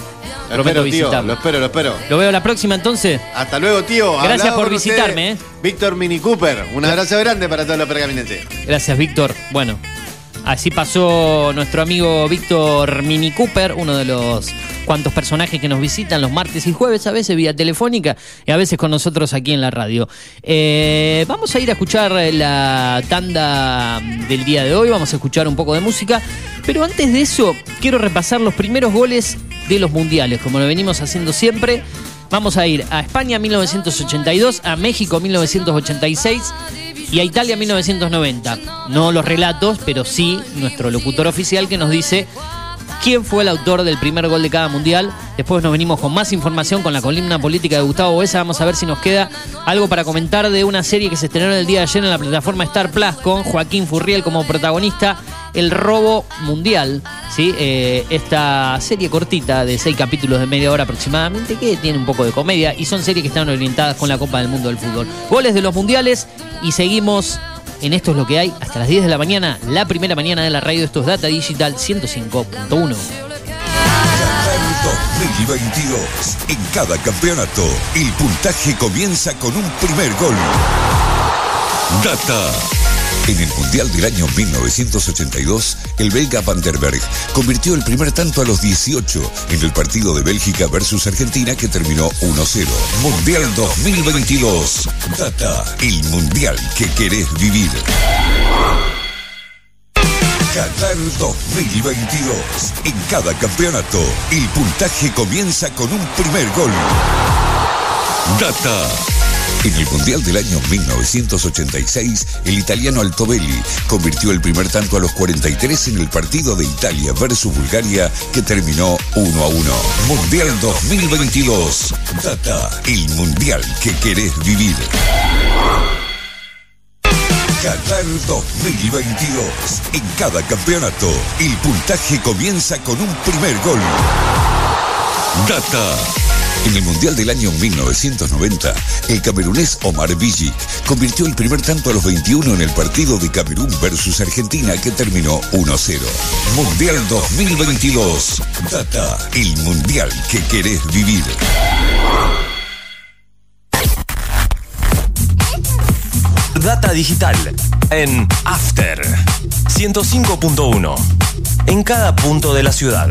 Lo espero, tío, lo espero, lo espero. Lo veo la próxima entonces. Hasta luego, tío. Gracias por visitarme. ¿eh? Víctor Mini Cooper. Un abrazo grande para todos los pergaminenses. Gracias, Víctor. Bueno, así pasó nuestro amigo Víctor Mini Cooper, uno de los cuantos personajes que nos visitan los martes y jueves, a veces vía telefónica y a veces con nosotros aquí en la radio. Eh, vamos a ir a escuchar la tanda del día de hoy, vamos a escuchar un poco de música, pero antes de eso quiero repasar los primeros goles de los mundiales, como lo venimos haciendo siempre. Vamos a ir a España 1982, a México 1986 y a Italia 1990. No los relatos, pero sí nuestro locutor oficial que nos dice quién fue el autor del primer gol de cada mundial. Después nos venimos con más información con la columna política de Gustavo Boesa. Vamos a ver si nos queda algo para comentar de una serie que se estrenó el día de ayer en la plataforma Star Plus con Joaquín Furriel como protagonista. El robo mundial, ¿sí? Eh, esta serie cortita de seis capítulos de media hora aproximadamente que tiene un poco de comedia y son series que están orientadas con la Copa del Mundo del Fútbol. Goles de los mundiales y seguimos en Esto es lo que hay hasta las 10 de la mañana, la primera mañana de la radio. Esto es Data Digital 105.1. 2022. En cada campeonato, el puntaje comienza con un primer gol. Data en el Mundial del año 1982, el belga Van der Berg convirtió el primer tanto a los 18 en el partido de Bélgica versus Argentina que terminó 1-0. Mundial 2022. Data, el Mundial que querés vivir. Qatar 2022. En cada campeonato, el puntaje comienza con un primer gol. Data. En el Mundial del año 1986, el italiano Altobelli convirtió el primer tanto a los 43 en el partido de Italia versus Bulgaria que terminó 1 a 1. Mundial 2022. Data, el mundial que querés vivir. Qatar 2022. En cada campeonato, el puntaje comienza con un primer gol. Data. En el Mundial del año 1990, el camerunés Omar Vigic convirtió el primer tanto a los 21 en el partido de Camerún versus Argentina que terminó 1-0. Mundial 2022. Data, el mundial que querés vivir. Data digital en After 105.1 en cada punto de la ciudad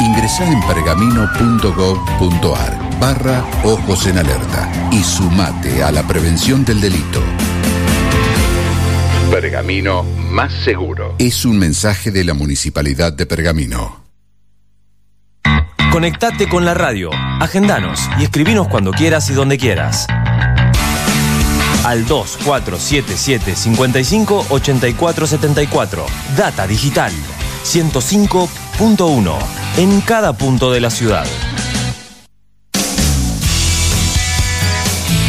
Ingresá en pergamino.gov.ar barra Ojos en Alerta y sumate a la prevención del delito. Pergamino más seguro. Es un mensaje de la Municipalidad de Pergamino. Conectate con la radio, agendanos y escribinos cuando quieras y donde quieras. Al 2477 55 84 74. Data Digital 105.1 en cada punto de la ciudad.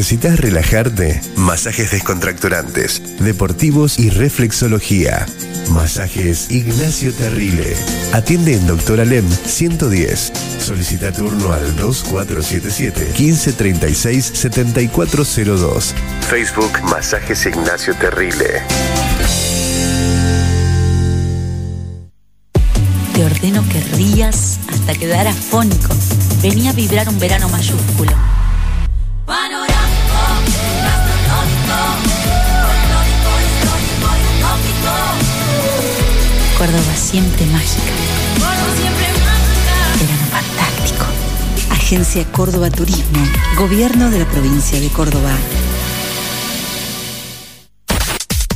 ¿Necesitas relajarte? Masajes descontracturantes, deportivos y reflexología. Masajes Ignacio Terrile. Atiende en Doctor Alem 110. Solicita turno al 2477 1536 7402. Facebook Masajes Ignacio Terrile. Te ordeno que rías hasta quedar afónico. Venía a vibrar un verano mayúsculo. Córdoba siempre mágica. Verano fantástico. Agencia Córdoba Turismo. Gobierno de la provincia de Córdoba.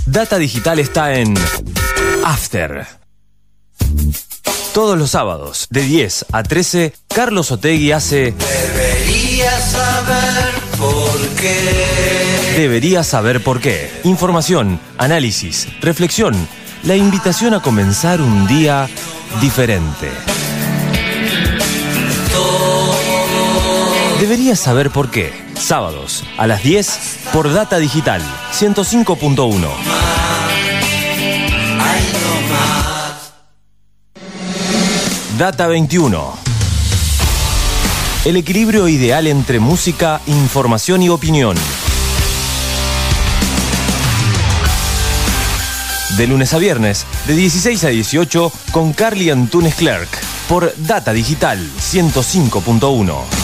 Data Digital está en After. Todos los sábados, de 10 a 13, Carlos Otegui hace Deberías saber por qué. Deberías saber por qué. Información, análisis, reflexión, la invitación a comenzar un día diferente. Deberías saber por qué. Sábados a las 10 por Data Digital 105.1. Data 21. El equilibrio ideal entre música, información y opinión. De lunes a viernes, de 16 a 18, con Carly Antunes Clerk, por Data Digital 105.1.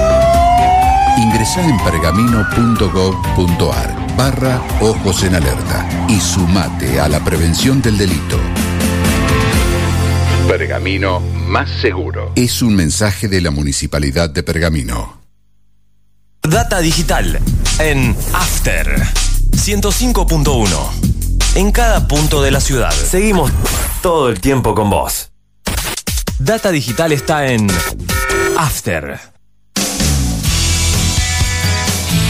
Ingresá en pergamino.gov.ar barra Ojos en Alerta y sumate a la prevención del delito. Pergamino más seguro. Es un mensaje de la Municipalidad de Pergamino. Data Digital en After 105.1. En cada punto de la ciudad. Seguimos todo el tiempo con vos. Data Digital está en After.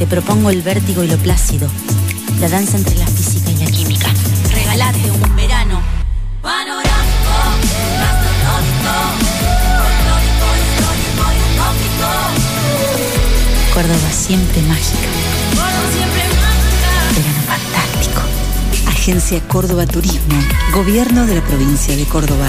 te propongo el vértigo y lo plácido, la danza entre la física y la química. Regalate un verano panorámico, gastronómico, histórico utópico. Córdoba siempre mágica. Córdoba siempre mágica. Verano fantástico. Agencia Córdoba Turismo, Gobierno de la provincia de Córdoba.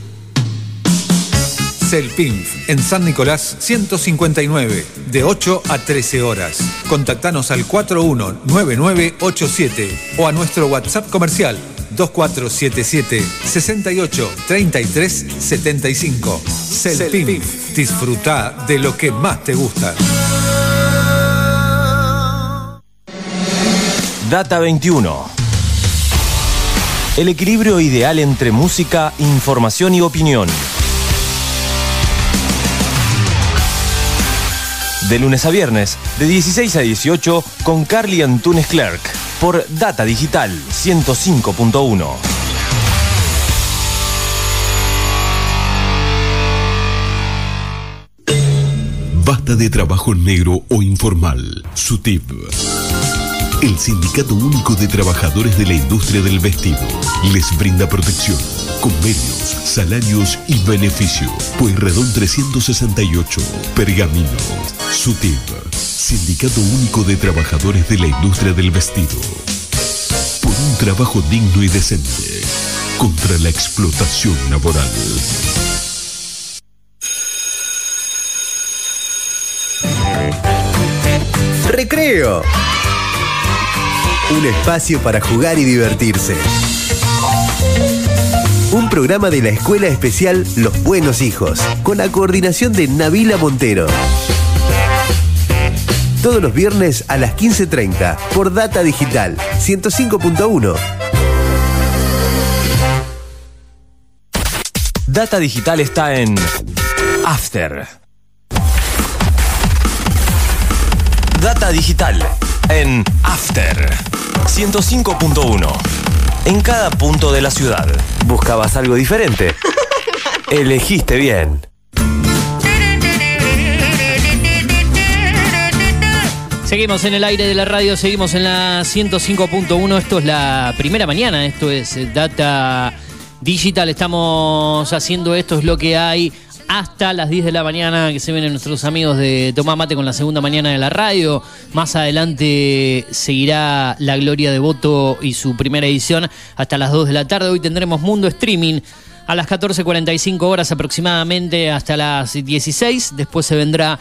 Celpinf, en San Nicolás 159, de 8 a 13 horas. Contactanos al 419987 o a nuestro WhatsApp comercial 2477 68 33 75. Celpinf, disfruta de lo que más te gusta. Data 21. El equilibrio ideal entre música, información y opinión. De lunes a viernes, de 16 a 18, con Carly Antunes Clerk, por Data Digital 105.1. Basta de trabajo negro o informal. SUTIP. El Sindicato Único de Trabajadores de la Industria del Vestido les brinda protección convenios, salarios y beneficio. Pueyrredón 368, Pergamino. SUTIP, Sindicato Único de Trabajadores de la Industria del Vestido. Por un trabajo digno y decente. Contra la explotación laboral. Recreo. Un espacio para jugar y divertirse un programa de la Escuela Especial Los Buenos Hijos, con la coordinación de Navila Montero. Todos los viernes a las 15.30 por Data Digital 105.1. Data Digital está en After. Data Digital en After 105.1 en cada punto de la ciudad. ¿Buscabas algo diferente? *laughs* Elegiste bien. Seguimos en el aire de la radio, seguimos en la 105.1. Esto es la primera mañana, esto es Data Digital. Estamos haciendo esto, es lo que hay hasta las 10 de la mañana que se vienen nuestros amigos de Tomá Mate con la segunda mañana de la radio. Más adelante seguirá La Gloria de Voto y su primera edición hasta las 2 de la tarde. Hoy tendremos Mundo Streaming a las 14.45 horas aproximadamente hasta las 16. Después se vendrá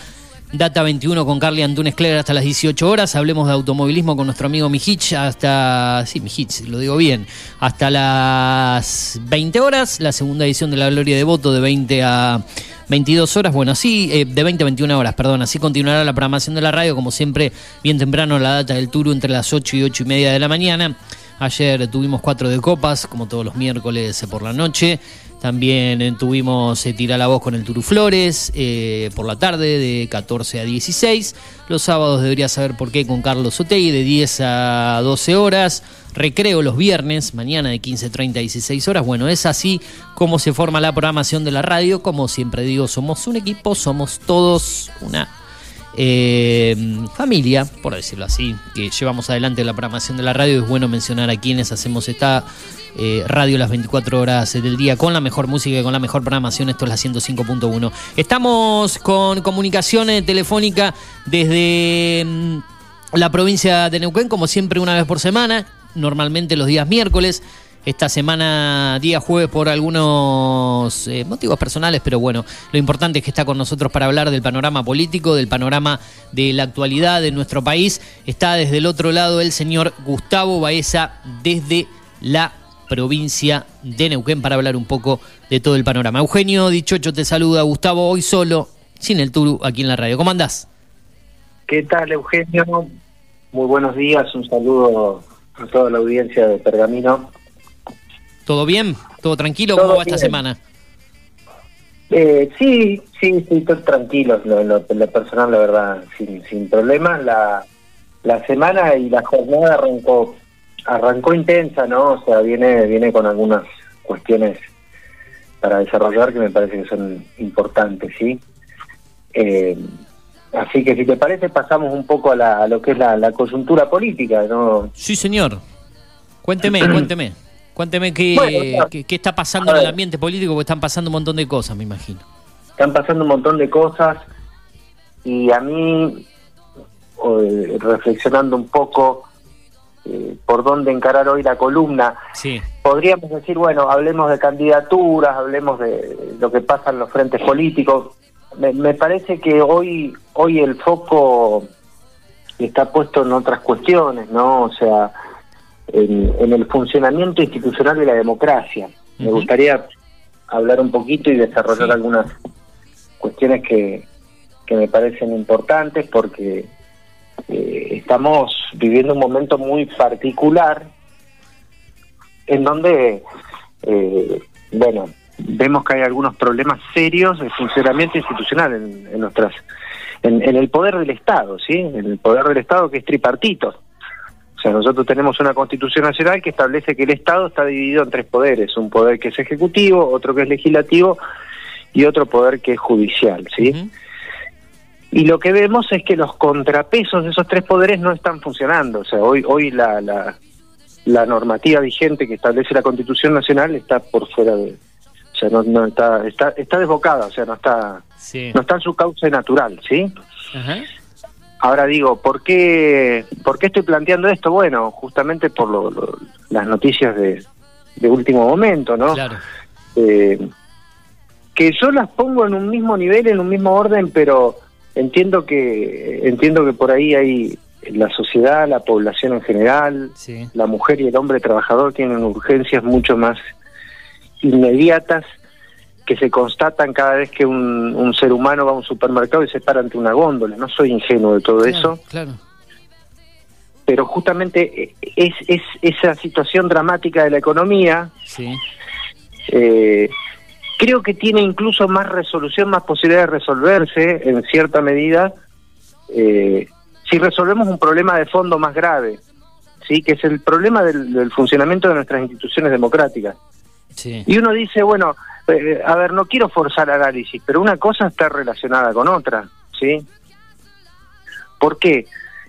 Data 21 con Carly Antunes Cler hasta las 18 horas. Hablemos de automovilismo con nuestro amigo Mijich hasta. Sí, Mijich, lo digo bien. Hasta las 20 horas. La segunda edición de La Gloria de Voto de 20 a 22 horas. Bueno, sí, eh, de 20 a 21 horas, perdón. Así continuará la programación de la radio, como siempre, bien temprano la data del Turu entre las 8 y 8 y media de la mañana. Ayer tuvimos cuatro de copas, como todos los miércoles por la noche. También eh, tuvimos eh, Tira la Voz con el Turu Flores eh, por la tarde de 14 a 16. Los sábados debería saber por qué con Carlos Otey de 10 a 12 horas. Recreo los viernes, mañana de 15.30 a 16 horas. Bueno, es así como se forma la programación de la radio. Como siempre digo, somos un equipo, somos todos una familia, por decirlo así, que llevamos adelante la programación de la radio. Es bueno mencionar a quienes hacemos esta eh, radio las 24 horas del día con la mejor música y con la mejor programación. Esto es la 105.1. Estamos con comunicación eh, telefónica desde mm, la provincia de Neuquén, como siempre, una vez por semana, normalmente los días miércoles. Esta semana, día jueves, por algunos eh, motivos personales, pero bueno, lo importante es que está con nosotros para hablar del panorama político, del panorama de la actualidad de nuestro país. Está desde el otro lado el señor Gustavo Baeza, desde la provincia de Neuquén para hablar un poco de todo el panorama. Eugenio Dichocho te saluda, Gustavo, hoy solo, sin el Turu, aquí en la radio. ¿Cómo andás? ¿Qué tal, Eugenio? Muy buenos días, un saludo a toda la audiencia de Pergamino. ¿Todo bien? ¿Todo tranquilo? ¿Cómo va esta semana? Eh, sí, sí, sí, estoy tranquilo, lo, lo, personal, la verdad, sin, sin problemas. La, la semana y la jornada arrancó arrancó intensa, ¿no? O sea, viene, viene con algunas cuestiones para desarrollar que me parece que son importantes, ¿sí? Eh, así que si te parece pasamos un poco a, lo que es la, coyuntura política, ¿no? Sí, señor. Cuénteme, cuénteme. Cuénteme qué, qué, está pasando en el ambiente político, porque están pasando un montón de cosas, me imagino. Están pasando un montón de cosas y a mí, reflexionando un poco, eh, por dónde encarar hoy la columna. Sí. Podríamos decir, bueno, hablemos de candidaturas, hablemos de lo que pasa en los frentes políticos. Me, parece que hoy, hoy el foco está puesto en otras cuestiones, ¿no? O sea, en, el funcionamiento institucional de la democracia. Me gustaría hablar un poquito y desarrollar algunas cuestiones que, que me parecen importantes porque eh, estamos viviendo un momento muy particular en donde, eh, bueno, vemos que hay algunos problemas serios de funcionamiento institucional en, nuestras, en, el poder del Estado, ¿sí? En el poder del Estado que es tripartito. O sea, nosotros tenemos una constitución nacional que establece que el Estado está dividido en tres poderes, un poder que es ejecutivo, otro que es legislativo y otro poder que es judicial, ¿sí? Y lo que vemos es que los contrapesos de esos tres poderes no están funcionando. O sea, hoy, hoy la, la, normativa vigente que establece la Constitución Nacional está por fuera de... O sea, no, no está, está, está desbocada, o sea, no está, no está en su cauce natural, ¿sí? Ahora digo, ¿por qué, ¿por qué estoy planteando esto? Bueno, justamente por lo, las noticias de, de último momento, ¿no? Claro. Eh, que yo las pongo en un mismo nivel, en un mismo orden, pero entiendo que entiendo que por ahí hay la sociedad, la población en general, la mujer y el hombre trabajador tienen urgencias mucho más inmediatas que se constatan cada vez que un, ser humano va a un supermercado y se para ante una góndola. No soy ingenuo de todo eso. Claro. Pero justamente es, es esa situación dramática de la economía sí. eh, creo que tiene incluso más resolución, más posibilidad de resolverse en cierta medida eh, si resolvemos un problema de fondo más grave, sí, que es el problema del, funcionamiento de nuestras instituciones democráticas. Y uno dice, bueno, eh, a ver, no quiero forzar análisis, pero una cosa está relacionada con otra, ¿sí? ¿Por qué?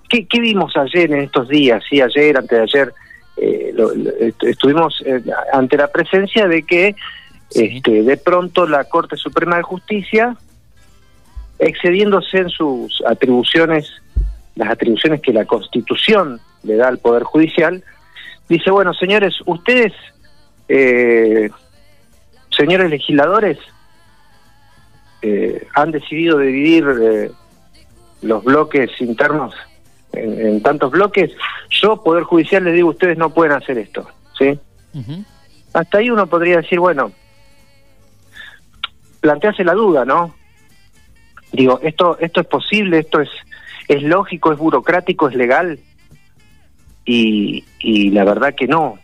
¿Qué, vimos ayer en estos días? Sí, ayer, antes de ayer, eh, estuvimos ante la presencia de que este, de pronto la Corte Suprema de Justicia, excediéndose en sus atribuciones, las atribuciones que la Constitución le da al Poder Judicial, dice, bueno, señores, ustedes, eh, señores legisladores, eh, han decidido dividir eh, los bloques internos en, tantos bloques, yo, Poder Judicial, les digo, ustedes no pueden hacer esto, ¿sí? Hasta ahí uno podría decir, bueno, plantearse la duda, ¿no? Digo, esto esto es posible, esto es es lógico, es burocrático, es legal. Y, y la verdad que no.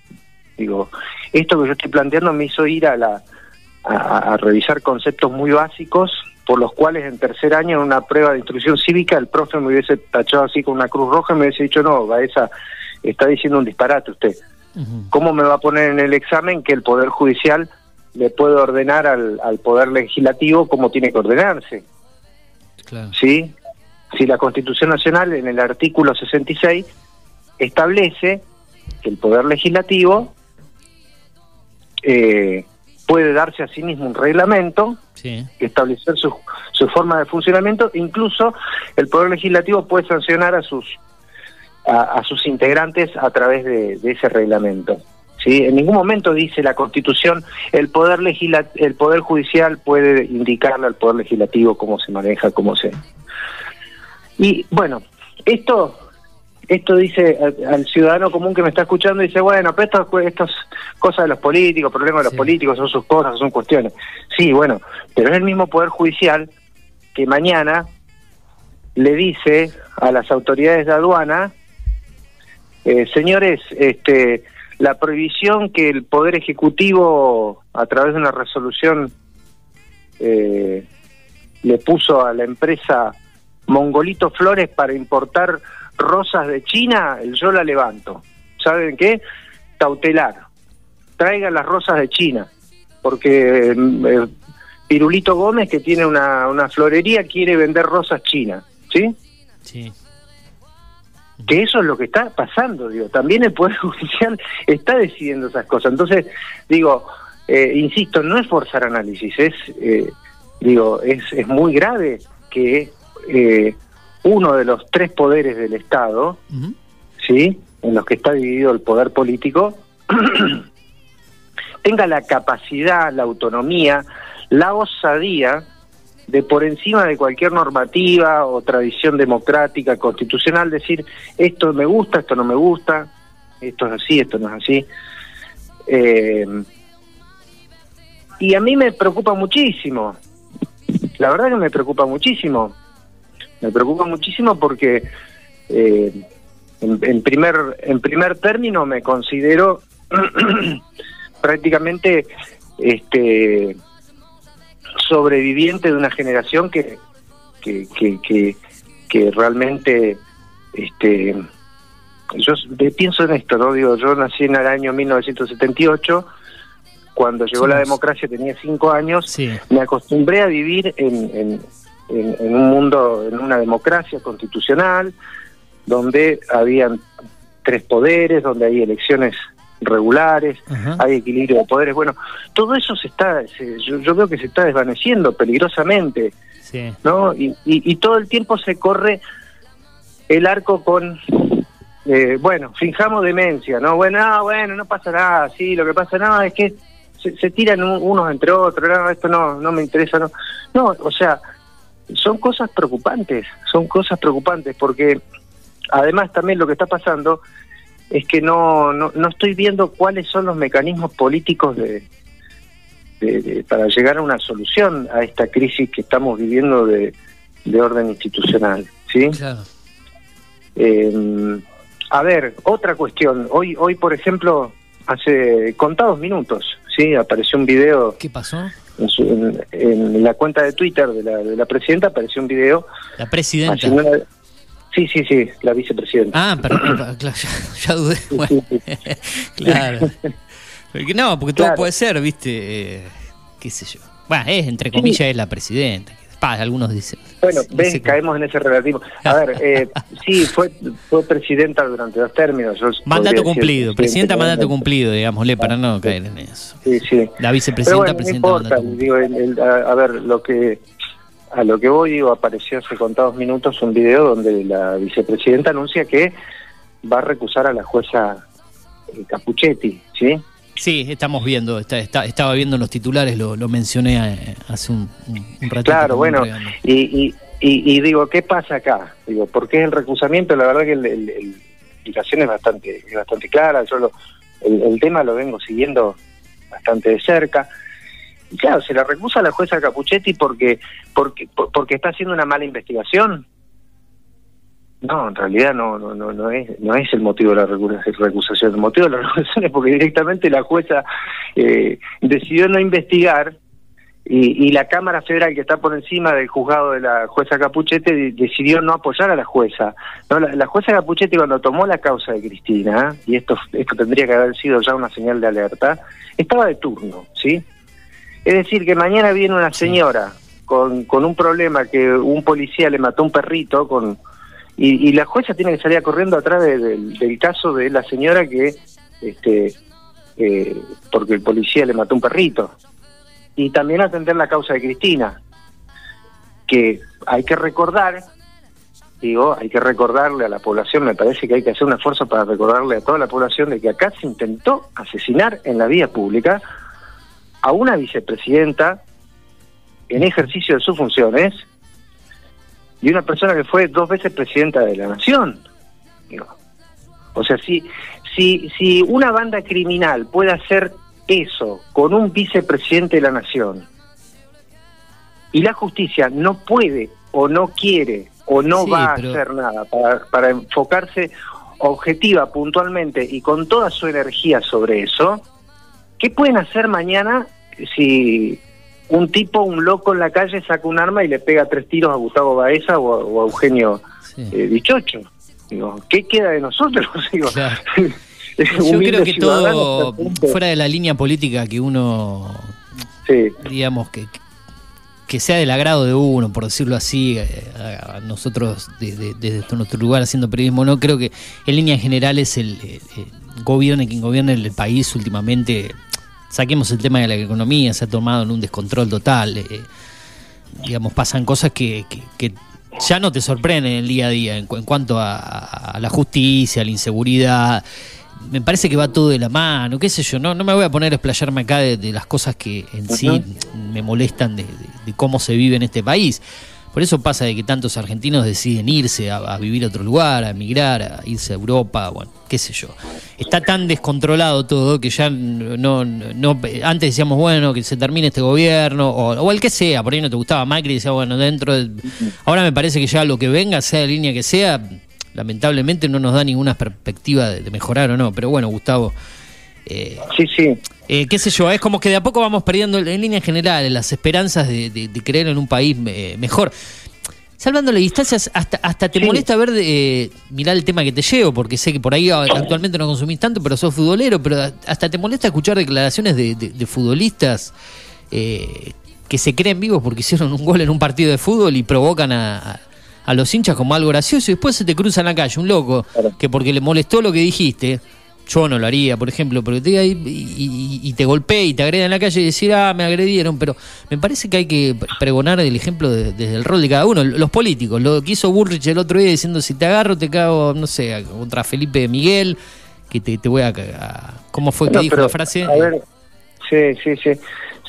Digo, esto que yo estoy planteando me hizo ir a la a, revisar conceptos muy básicos por los cuales en tercer año en una prueba de instrucción cívica el profe me hubiese tachado así con una cruz roja y me hubiese dicho, no, esa está diciendo un disparate usted. ¿Cómo me va a poner en el examen que el Poder Judicial le puede ordenar al, al Poder Legislativo cómo tiene que ordenarse? ¿Sí? Si la Constitución Nacional en el artículo 66 establece que el Poder Legislativo eh, puede darse a sí mismo un reglamento, establecer su, su forma de funcionamiento, incluso el Poder Legislativo puede sancionar a sus a, sus integrantes a través de, ese reglamento. ¿sí? En ningún momento dice la Constitución el poder legisla el poder judicial puede indicarle al poder legislativo cómo se maneja, cómo se. Y bueno, esto esto dice al, ciudadano común que me está escuchando, dice, bueno, pero esto, es cosas de los políticos, problemas de los políticos, son sus cosas, son cuestiones. Sí, bueno, pero es el mismo Poder Judicial que mañana le dice a las autoridades de aduana, eh, señores, este, la prohibición que el Poder Ejecutivo, a través de una resolución, eh, le puso a la empresa Mongolito Flores para importar rosas de China, yo la levanto. ¿Saben qué? Tautelar. Traigan las rosas de China. Porque eh, Pirulito Gómez, que tiene una, una florería, quiere vender rosas chinas. ¿Sí? Sí. Que eso es lo que está pasando, digo. También el Poder *laughs* Judicial está decidiendo esas cosas. Entonces, digo, eh, insisto, no es forzar análisis, es, eh, digo, es, es muy grave que eh, uno de los tres poderes del Estado, ¿sí? En los que está dividido el poder político, *clears throat* tenga la capacidad, la autonomía, la osadía de por encima de cualquier normativa o tradición democrática, constitucional, decir esto me gusta, esto no me gusta, esto es así, esto no es así. Eh, y a mí me preocupa muchísimo, la verdad que me preocupa muchísimo, me preocupa muchísimo porque eh, en, primer en primer término me considero *clears throat* prácticamente este sobreviviente de una generación que que, que, que, realmente este yo pienso en esto no digo yo nací en el año 1978 cuando llegó la democracia tenía cinco años me acostumbré a vivir en, en, un mundo, en una democracia constitucional, donde habían tres poderes, donde hay elecciones regulares, hay equilibrio de poderes. Bueno, todo eso se está, yo, veo que se está desvaneciendo peligrosamente, ¿no? Y, y, todo el tiempo se corre el arco con, eh, bueno, finjamos demencia, ¿no? Bueno, ah, bueno, no pasa nada, sí, lo que pasa nada es que se, se tiran unos entre otros, no, esto no, no me interesa, no. No, o sea, son cosas preocupantes, son cosas preocupantes porque además también lo que está pasando es que no, no, no estoy viendo cuáles son los mecanismos políticos de, para llegar a una solución a esta crisis que estamos viviendo de, de orden institucional, ¿sí? Eh, a ver, otra cuestión. Hoy, hoy por ejemplo, hace contados minutos, sí, apareció un video. ¿Qué pasó? en, la cuenta de Twitter de la, de la presidenta apareció un video. La presidenta. Sí, sí, sí, la vicepresidenta. Ah, perdón, claro, ya, *laughs* dudé. *laughs* claro. no, porque todo puede ser, ¿viste? Eh, ¿Qué sé yo? Bueno, es, entre comillas, es la presidenta algunos dicen. Bueno, ves, caemos en ese relativo. A ver, eh, *laughs* sí, fue, fue presidenta durante dos términos. mandato cumplido, presidenta mandato cumplido, digámosle, para no caer en eso. Sí, sí. La vicepresidenta, presidenta mandato digo, a, ver, lo que a lo que voy, digo, apareció hace contados minutos un video donde la vicepresidenta anuncia que va a recusar a la jueza eh, Capuchetti, ¿sí? Sí, estamos viendo, está, estaba viendo los titulares, lo, mencioné eh, hace un, un ratito. Claro, bueno, y, y, digo, ¿qué pasa acá? Digo, ¿por qué el recusamiento? La verdad que la explicación es bastante, es bastante clara, yo el, tema lo vengo siguiendo bastante de cerca. Claro, se la recusa a la jueza Capuchetti porque, porque, porque está haciendo una mala investigación, no, en realidad no, no, no, no es, no es el motivo de la recusación. El motivo de la *laughs* recusación es porque directamente la jueza eh, decidió no investigar y, la Cámara Federal que está por encima del juzgado de la jueza Capuchete decidió no apoyar a la jueza. No, la, jueza Capuchete cuando tomó la causa de Cristina, y esto, esto tendría que haber sido ya una señal de alerta, estaba de turno, ¿sí? Es decir, que mañana viene una señora con, con un problema que un policía le mató un perrito con y, la jueza tiene que salir corriendo atrás del caso de la señora que este eh, porque el policía le mató un perrito. Y también atender la causa de Cristina, que hay que recordar, digo, hay que recordarle a la población, me parece que hay que hacer un esfuerzo para recordarle a toda la población de que acá se intentó asesinar en la vía pública a una vicepresidenta en ejercicio de sus funciones y una persona que fue dos veces presidenta de la nación. O sea, si, si, si una banda criminal puede hacer eso con un vicepresidente de la nación y la justicia no puede o no quiere o no va a hacer nada para, para enfocarse objetiva, puntualmente y con toda su energía sobre eso, ¿qué pueden hacer mañana si un tipo, un loco en la calle saca un arma y le pega tres tiros a Gustavo Baeza o, a Eugenio eh, Dichocho? Digo, ¿Qué queda de nosotros? *laughs* Digo, *laughs* Yo creo que todo fuera de la línea política que uno, digamos, que, que sea del agrado de uno, por decirlo así, eh, a nosotros desde, nuestro lugar haciendo periodismo, no creo que en línea general es el, gobierno quien gobierna el país últimamente. Saquemos el tema de la economía, se ha tomado en un descontrol total. Eh, digamos, pasan cosas que, que, ya no te sorprenden el día a día en, cuanto a, la justicia, a la inseguridad me parece que va todo de la mano, qué sé yo, no, no me voy a poner a explayarme acá de, las cosas que en sí me molestan de, cómo se vive en este país. Por eso pasa de que tantos argentinos deciden irse a, vivir a otro lugar, a emigrar, a irse a Europa, bueno, qué sé yo. Está tan descontrolado todo que ya no, no antes decíamos, bueno, que se termine este gobierno, o, el que sea, por ahí no te gustaba Macri, decía, bueno, dentro de... Ahora me parece que ya lo que venga, sea de línea que sea, lamentablemente no nos da ninguna perspectiva de, mejorar o no. Pero bueno, Gustavo. Eh, sí, sí. Eh, qué sé yo, es como que de a poco vamos perdiendo en línea general las esperanzas de, creer en un país mejor. Salvando las distancias, hasta, hasta te molesta ver, eh, mirar el tema que te llevo, porque sé que por ahí actualmente no consumís tanto, pero sos futbolero, pero hasta te molesta escuchar declaraciones de, futbolistas eh, que se creen vivos porque hicieron un gol en un partido de fútbol y provocan a, a los hinchas como algo gracioso y después se te cruza en la calle un loco que porque le molestó lo que dijiste, yo no lo haría, por ejemplo, porque te y, y, te golpee y te agreda en la calle y decir, ah, me agredieron, pero me parece que hay que pregonar el ejemplo desde el rol de cada uno. Los políticos, lo que hizo Burrich el otro día diciendo, si te agarro, te cago, no sé, contra Felipe Miguel, que te, te voy a, cagar. ¿Cómo fue que dijo la frase? A ver, sí, sí, sí.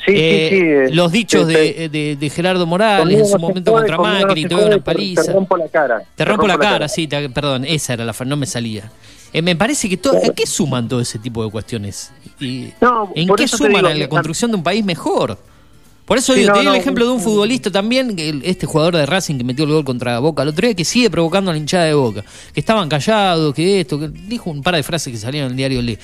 Sí, sí, sí, eh, los dichos de, de, Gerardo Morales en su momento contra Macri, te doy una paliza. Te rompo la cara. Te, rompo, la, cara, sí, perdón, esa era la frase, no me salía. Eh, me parece que todo, ¿en qué suman todo ese tipo de cuestiones? Y, ¿En qué suman a la construcción de un país mejor? Por eso digo, te doy el ejemplo de un futbolista también, este jugador de Racing que metió el gol contra Boca el otro día, que sigue provocando a la hinchada de Boca, que estaban callados, que esto, que dijo un par de frases que salieron en el diario Le.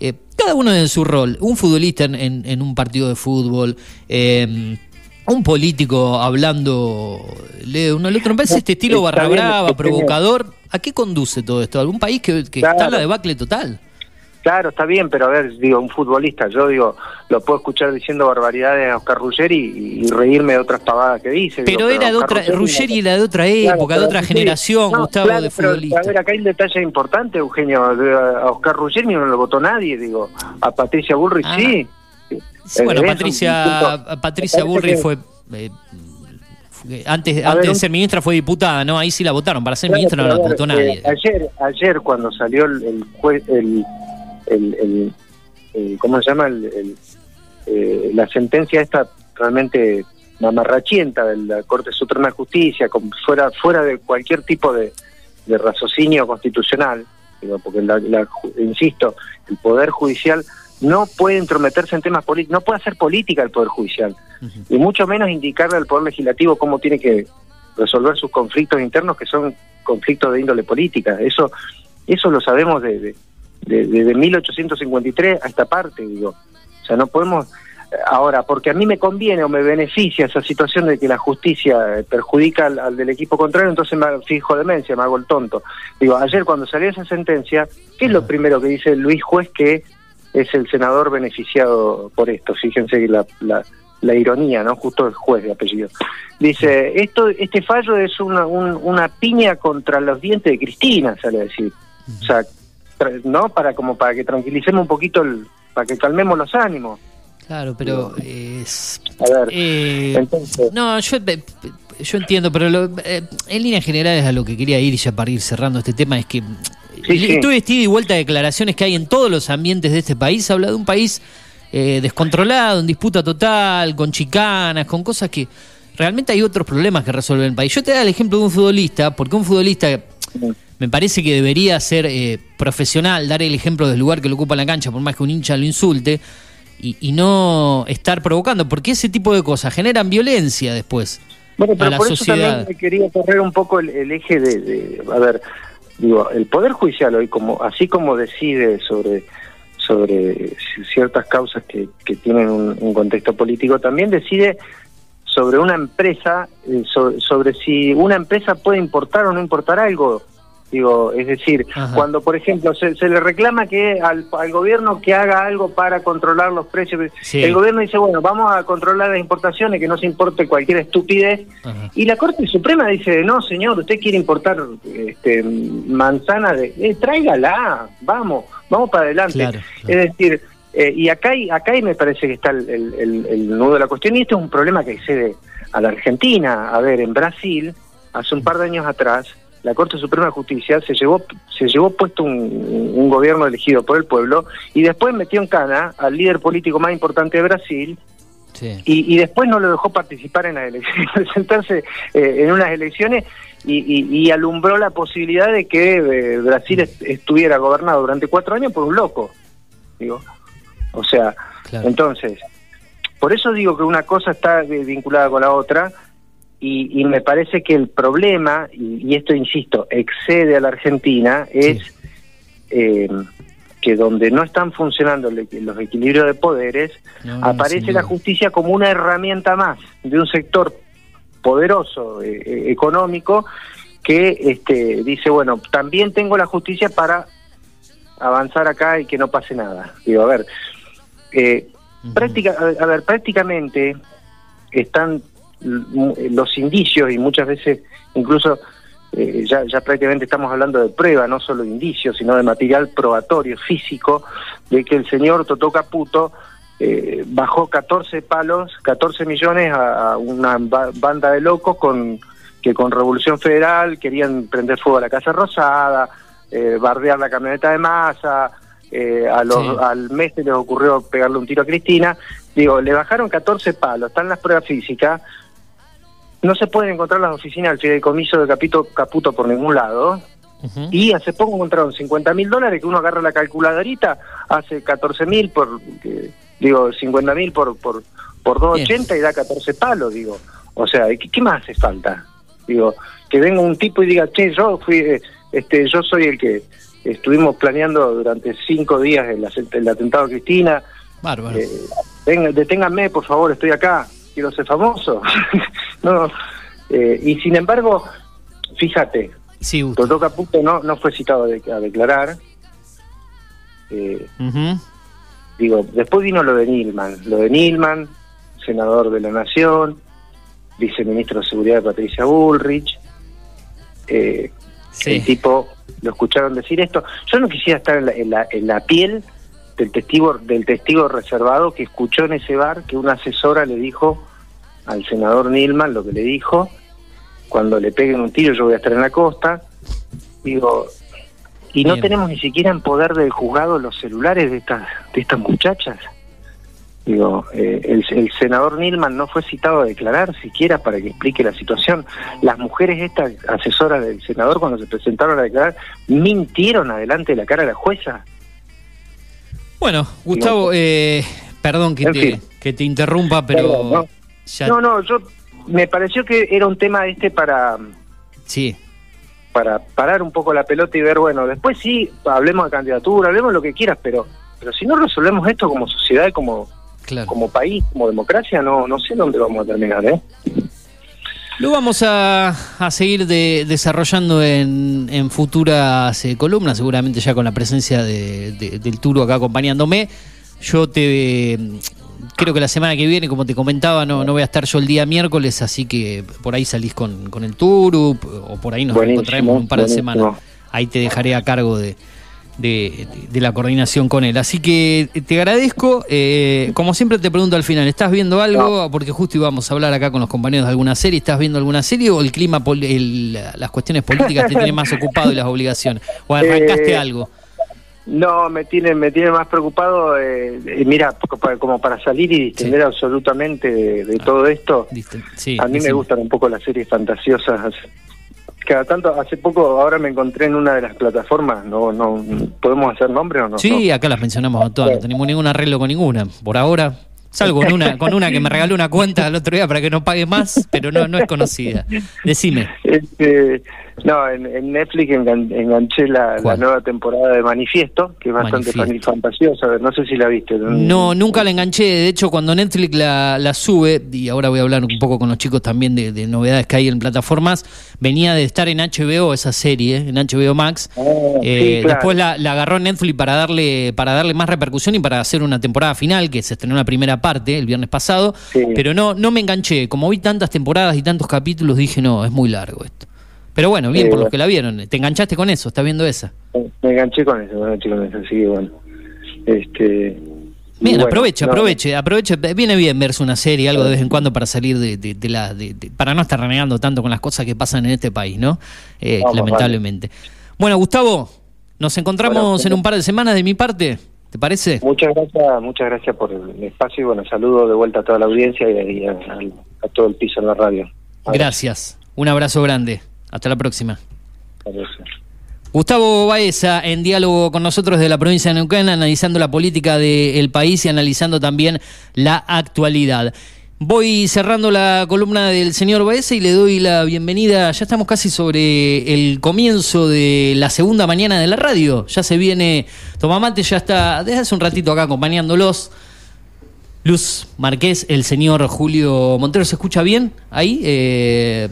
Eh, cada uno en su rol. Un futbolista en, un partido de fútbol, eh, un político hablando le uno al otro. Me parece este estilo barra brava, provocador. ¿A qué conduce todo esto? ¿Algún país que, está en la debacle total? Claro, está bien, pero a ver, digo, un futbolista, yo digo, lo puedo escuchar diciendo barbaridades a Oscar Ruggeri y, reírme de otras pavadas que dice. Pero era de otra, Ruggeri era de otra época, de otra generación, Gustavo, de futbolista. a ver, acá hay un detalle importante, Eugenio, a Oscar Ruggeri no lo votó nadie, digo, a Patricia Bullrich ah. sí. Bueno, Patricia, Patricia Bullrich fue... Eh, antes, antes de ser ministra fue diputada, ¿no? Ahí sí la votaron, para ser ministra no la votó nadie. Eh, ayer, ayer cuando salió el, el, el el, ¿cómo se llama? El, eh, la sentencia esta realmente mamarrachienta de la Corte Suprema de Justicia, como fuera, fuera de cualquier tipo de, raciocinio constitucional, porque, la, insisto, el Poder Judicial no puede intrometerse en temas políticos, no puede hacer política el Poder Judicial, y mucho menos indicarle al Poder Legislativo cómo tiene que resolver sus conflictos internos, que son conflictos de índole política. Eso, eso lo sabemos de, desde 1853 a esta parte, digo. O sea, no podemos... Ahora, porque a mí me conviene o me beneficia esa situación de que la justicia perjudica al, del equipo contrario, entonces me fijo demencia, me hago el tonto. Digo, ayer cuando salió esa sentencia, ¿qué es lo primero que dice Luis Juez que es el senador beneficiado por esto? Fíjense la, la, la ironía, ¿no? Justo el juez de apellido. Dice, esto, este fallo es una, una piña contra los dientes de Cristina, sale a decir. O sea, ¿no? Para como para que tranquilicemos un poquito, el, para que calmemos los ánimos. Claro, pero es... A ver, eh, entonces... No, yo, eh, yo entiendo, pero eh, en línea general es a lo que quería ir ya para ir cerrando este tema, es que sí, estoy vestido y vuelta de declaraciones que hay en todos los ambientes de este país, habla de un país descontrolado, en disputa total, con chicanas, con cosas que realmente hay otros problemas que resolver el país. Yo te doy el ejemplo de un futbolista, porque un futbolista me parece que debería ser profesional, dar el ejemplo del lugar que lo ocupa en la cancha, por más que un hincha lo insulte, y, no estar provocando, porque ese tipo de cosas generan violencia después bueno, pero por Eso también quería correr un poco el, eje de, a ver, digo, el Poder Judicial hoy, como así como decide sobre sobre ciertas causas que, que tienen un, contexto político, también decide sobre una empresa, eh, sobre si una empresa puede importar o no importar algo Digo, es decir, cuando por ejemplo se, le reclama que al, gobierno que haga algo para controlar los precios, el gobierno dice, bueno, vamos a controlar las importaciones, que no se importe cualquier estupidez, y la Corte Suprema dice, no, señor, usted quiere importar este, manzana, de, eh, tráigala, vamos, vamos para adelante. Es decir, eh, y acá, acá me parece que está el, el nudo de la cuestión, y esto es un problema que excede a la Argentina. A ver, en Brasil, hace un par de años atrás, la Corte Suprema de Justicia se llevó se llevó puesto un, gobierno elegido por el pueblo y después metió en cana al líder político más importante de Brasil y, después no lo dejó participar en las elecciones, *laughs* presentarse eh, en unas elecciones y, alumbró la posibilidad de que eh, Brasil estuviera gobernado durante cuatro años por un loco, digo. O sea, entonces, por eso digo que una cosa está vinculada con la otra y, me parece que el problema, y, esto insisto, excede a la Argentina, es eh, que donde no están funcionando los equilibrios de poderes, aparece la justicia como una herramienta más de un sector poderoso eh, eh, económico que este, dice, bueno, también tengo la justicia para avanzar acá y que no pase nada. Digo, a ver, práctica, a ver, prácticamente están los indicios y muchas veces incluso eh, ya, ya prácticamente estamos hablando de prueba, no solo de indicios, sino de material probatorio físico de que el señor Toto Caputo eh, bajó 14 palos, 14 millones a, una banda de locos con que con Revolución Federal querían prender fuego a la Casa Rosada, eh, bardear la camioneta de masa, a los, al mes se les ocurrió pegarle un tiro a Cristina. Digo, le bajaron 14 palos, están las pruebas físicas, no se pueden encontrar las oficinas del fideicomiso de Capito, Caputo por ningún lado. Y hace poco encontraron 50 mil dólares que uno agarra la calculadorita, hace 14 mil por, digo, 50 mil por, por, por 280 y da 14 palos, digo. O sea, ¿qué, más hace falta? Digo, que venga un tipo y diga, che, yo fui, eh, este, yo soy el que estuvimos planeando durante cinco días el, atentado a Cristina. Bárbaro. Eh, deténganme, por favor, estoy acá quiero ser famoso. *laughs* no, eh, y sin embargo, fíjate, sí, Toto Caputo no, no fue citado a, declarar. Eh, digo, después vino lo de Nilman, lo de Nilman, senador de la Nación, viceministro de Seguridad de Patricia Bullrich. Eh, El tipo, lo escucharon decir esto. Yo no quisiera estar en la, en la piel del testigo del testigo reservado que escuchó en ese bar que una asesora le dijo al senador Nilman lo que le dijo. Cuando le peguen un tiro yo voy a estar en la costa. Digo y no tenemos ni siquiera en poder del juzgado los celulares de estas de estas muchachas. Digo eh, el, el, senador Nilman no fue citado a declarar siquiera para que explique la situación. Las mujeres estas asesoras del senador cuando se presentaron a declarar mintieron adelante de la cara de la jueza bueno, Gustavo, eh, perdón que te, que te interrumpa, pero... no. no, yo me pareció que era un tema este para... Sí. Para parar un poco la pelota y ver, bueno, después sí, hablemos de candidatura, hablemos lo que quieras, pero pero si no resolvemos esto como sociedad, como como país, como democracia, no, no sé dónde vamos a terminar, ¿eh? Lo vamos a, seguir desarrollando en, futuras eh, columnas, seguramente ya con la presencia del Turo acá acompañándome. Yo te creo que la semana que viene, como te comentaba, no, no voy a estar yo el día miércoles, así que por ahí salís con, con el Turo o por ahí nos encontraremos un par de semanas. Ahí te dejaré a cargo de, de, la coordinación con él. Así que te agradezco. Eh, como siempre te pregunto al final, ¿estás viendo algo? Porque justo íbamos a hablar acá con los compañeros de alguna serie. ¿Estás viendo alguna serie o el clima, las cuestiones políticas te tienen más *laughs* ocupado y las obligaciones? ¿O arrancaste eh, algo? No, me tiene, me tiene más preocupado, eh, mira, como para salir y distender absolutamente de, todo esto. a mí me gustan un poco las series fantasiosas, cada tanto, hace poco, ahora me encontré en una de las plataformas, no, no, ¿podemos hacer nombre o no? Sí, acá las mencionamos a todas, no tenemos ningún arreglo con ninguna, por ahora. Salgo con una, con una que me regaló una cuenta el otro día para que no pague más, pero no, no es conocida. Decime. Este, no, en, Netflix enganché la, nueva temporada de Manifiesto, que es bastante fantasiosa. No sé si la viste. No, nunca la enganché. De hecho, cuando Netflix la, sube, y ahora voy a hablar un poco con los chicos también de, novedades que hay en plataformas, venía de estar en HBO esa serie, en HBO Max. Ah, eh, después la, agarró Netflix para darle, para darle más repercusión y para hacer una temporada final, que se estrenó la primera parte el viernes pasado. Pero no, no me enganché. Como vi tantas temporadas y tantos capítulos, dije, no, es muy largo esto. Pero bueno, bien por los que la vieron. ¿Te enganchaste con eso? ¿Estás viendo esa? Me enganché con eso, me enganché con eso, así que bueno. Este, Bien, aprovecha, aproveche, aproveche. Viene bien verse una serie, algo de vez en cuando para salir de, de, la. De, para no estar renegando tanto con las cosas que pasan en este país, ¿no? Eh, lamentablemente. Bueno, Gustavo, nos encontramos en un par de semanas de mi parte. ¿Te parece? Muchas gracias, muchas gracias por el espacio y bueno, saludo de vuelta a toda la audiencia y, a, todo el piso en la radio. Gracias, un abrazo grande. Hasta la próxima. Gustavo Baeza en diálogo con nosotros de la provincia de Neuquén, analizando la política del país y analizando también la actualidad. Voy cerrando la columna del señor Baeza y le doy la bienvenida. Ya estamos casi sobre el comienzo de la segunda mañana de la radio. Ya se viene Tomamate, ya está desde hace un ratito acá acompañándolos. Luz Marqués, el señor Julio Montero, ¿se escucha bien ahí? Eh,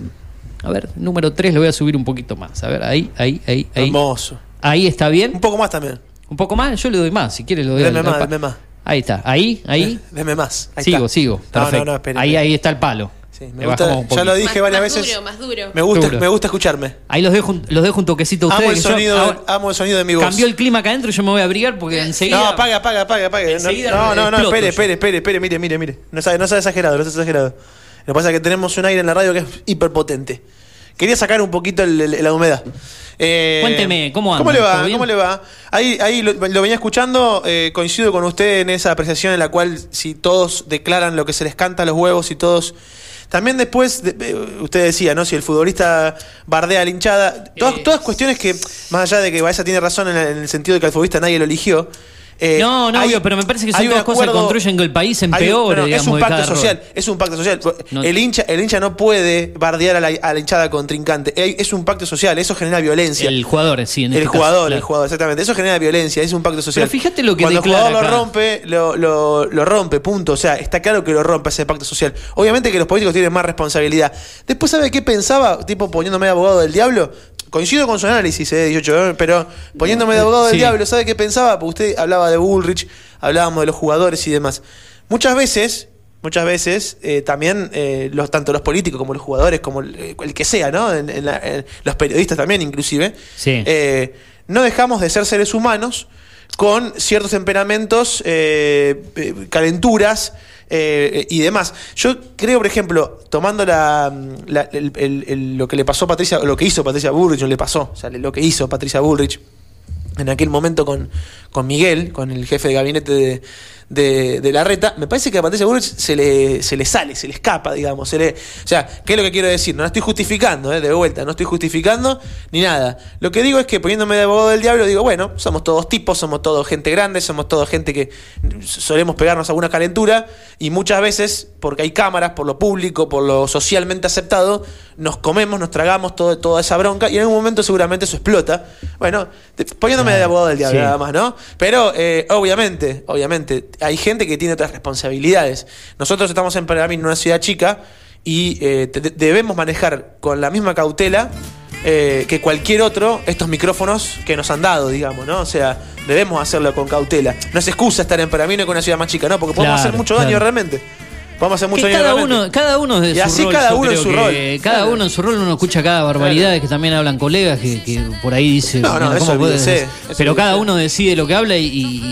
a ver, número 3 lo voy a subir un poquito más. A ver, ahí, ahí, ahí, ahí. Hermoso. Ahí está bien. Un poco más también. Un poco más, yo le doy más, si quieres lo doy. Deme más, deme más. Ahí está, ahí, ahí. Deme más. sigo, sigo. Perfecto. ahí, ahí está el palo. Sí, me gusta, ya lo dije varias veces. Más duro, más duro. Me gusta, me gusta escucharme. Ahí los dejo, los dejo un toquecito a ustedes. Amo el, sonido, amo el sonido de mi voz. Cambió el clima acá adentro y yo me voy a abrigar porque enseguida. No, apaga, apaga, apaga, apaga. No, no, no, espere, espere, espere, espere, mire, mire, mire. No sabe, no sabe exagerado, no sabe exagerado. Lo que pasa es que tenemos un aire en la radio que es hiperpotente. Quería sacar un poquito la humedad. Eh, Cuénteme, ¿cómo anda? ¿Cómo le va? ¿Cómo le va? Ahí, ahí lo, venía escuchando, eh, coincido con usted en esa apreciación en la cual si todos declaran lo que se les canta a los huevos y todos... También después, usted decía, ¿no? Si el futbolista bardea a la hinchada, todas, todas cuestiones que, más allá de que Baeza tiene razón en, en el sentido de que al futbolista nadie lo eligió, eh, no, no, pero me parece que son todas cosas que construyen que el país empeore. es un pacto social, es un pacto social. el, hincha, el hincha no puede bardear a la, hinchada contrincante. Es un pacto social, eso genera violencia. El jugador, sí, en El este jugador, el jugador, exactamente. Eso genera violencia, es un pacto social. Pero fíjate lo que Cuando el jugador lo rompe, lo, lo, lo rompe, punto. O sea, está claro que lo rompe ese pacto social. Obviamente que los políticos tienen más responsabilidad. Después, ¿sabe qué pensaba? Tipo poniéndome abogado del diablo coincido con su análisis, eh, 18, pero poniéndome de abogado del diablo, ¿sabe qué pensaba? Porque usted hablaba de Bullrich, hablábamos de los jugadores y demás. Muchas veces, muchas veces, eh, también eh, los, tanto los políticos como los jugadores, como el, eh, que sea, ¿no? los periodistas también, inclusive, no dejamos de ser seres humanos con ciertos temperamentos, calenturas, eh, y demás. Yo creo, por ejemplo, tomando la, lo que le pasó a Patricia, lo que hizo Patricia Bullrich, no le pasó, o sea, lo que hizo Patricia Bullrich en aquel momento con, con Miguel, con el jefe de gabinete de, de, de la reta, me parece que a Patricia Bullrich se le, se le sale, se le escapa, digamos. Se le, o sea, ¿qué es lo que quiero decir? No la estoy justificando, eh, de vuelta, no estoy justificando ni nada. Lo que digo es que poniéndome de abogado del diablo, digo, bueno, somos todos tipos, somos todos gente grande, somos todos gente que solemos pegarnos alguna calentura y muchas veces, porque hay cámaras, por lo público, por lo socialmente aceptado, nos comemos, nos tragamos todo, toda esa bronca y en algún momento seguramente eso explota. Bueno, poniéndome de abogado del diablo, nada más, ¿no? Pero eh, obviamente, obviamente, hay gente que tiene otras responsabilidades. Nosotros estamos en Pergamino, una ciudad chica, y eh, debemos manejar con la misma cautela eh, que cualquier otro estos micrófonos que nos han dado, digamos, ¿no? O sea, debemos hacerlo con cautela. No es excusa estar en Pergamino con una ciudad más chica, ¿no? Porque podemos hacer mucho daño realmente. Vamos a hacer mucho cada uno, cada uno de y así cada uno en su rol. Cada uno en su rol uno escucha cada barbaridad que también hablan colegas que, por ahí dicen. No, no, eso Pero cada uno decide lo que habla y,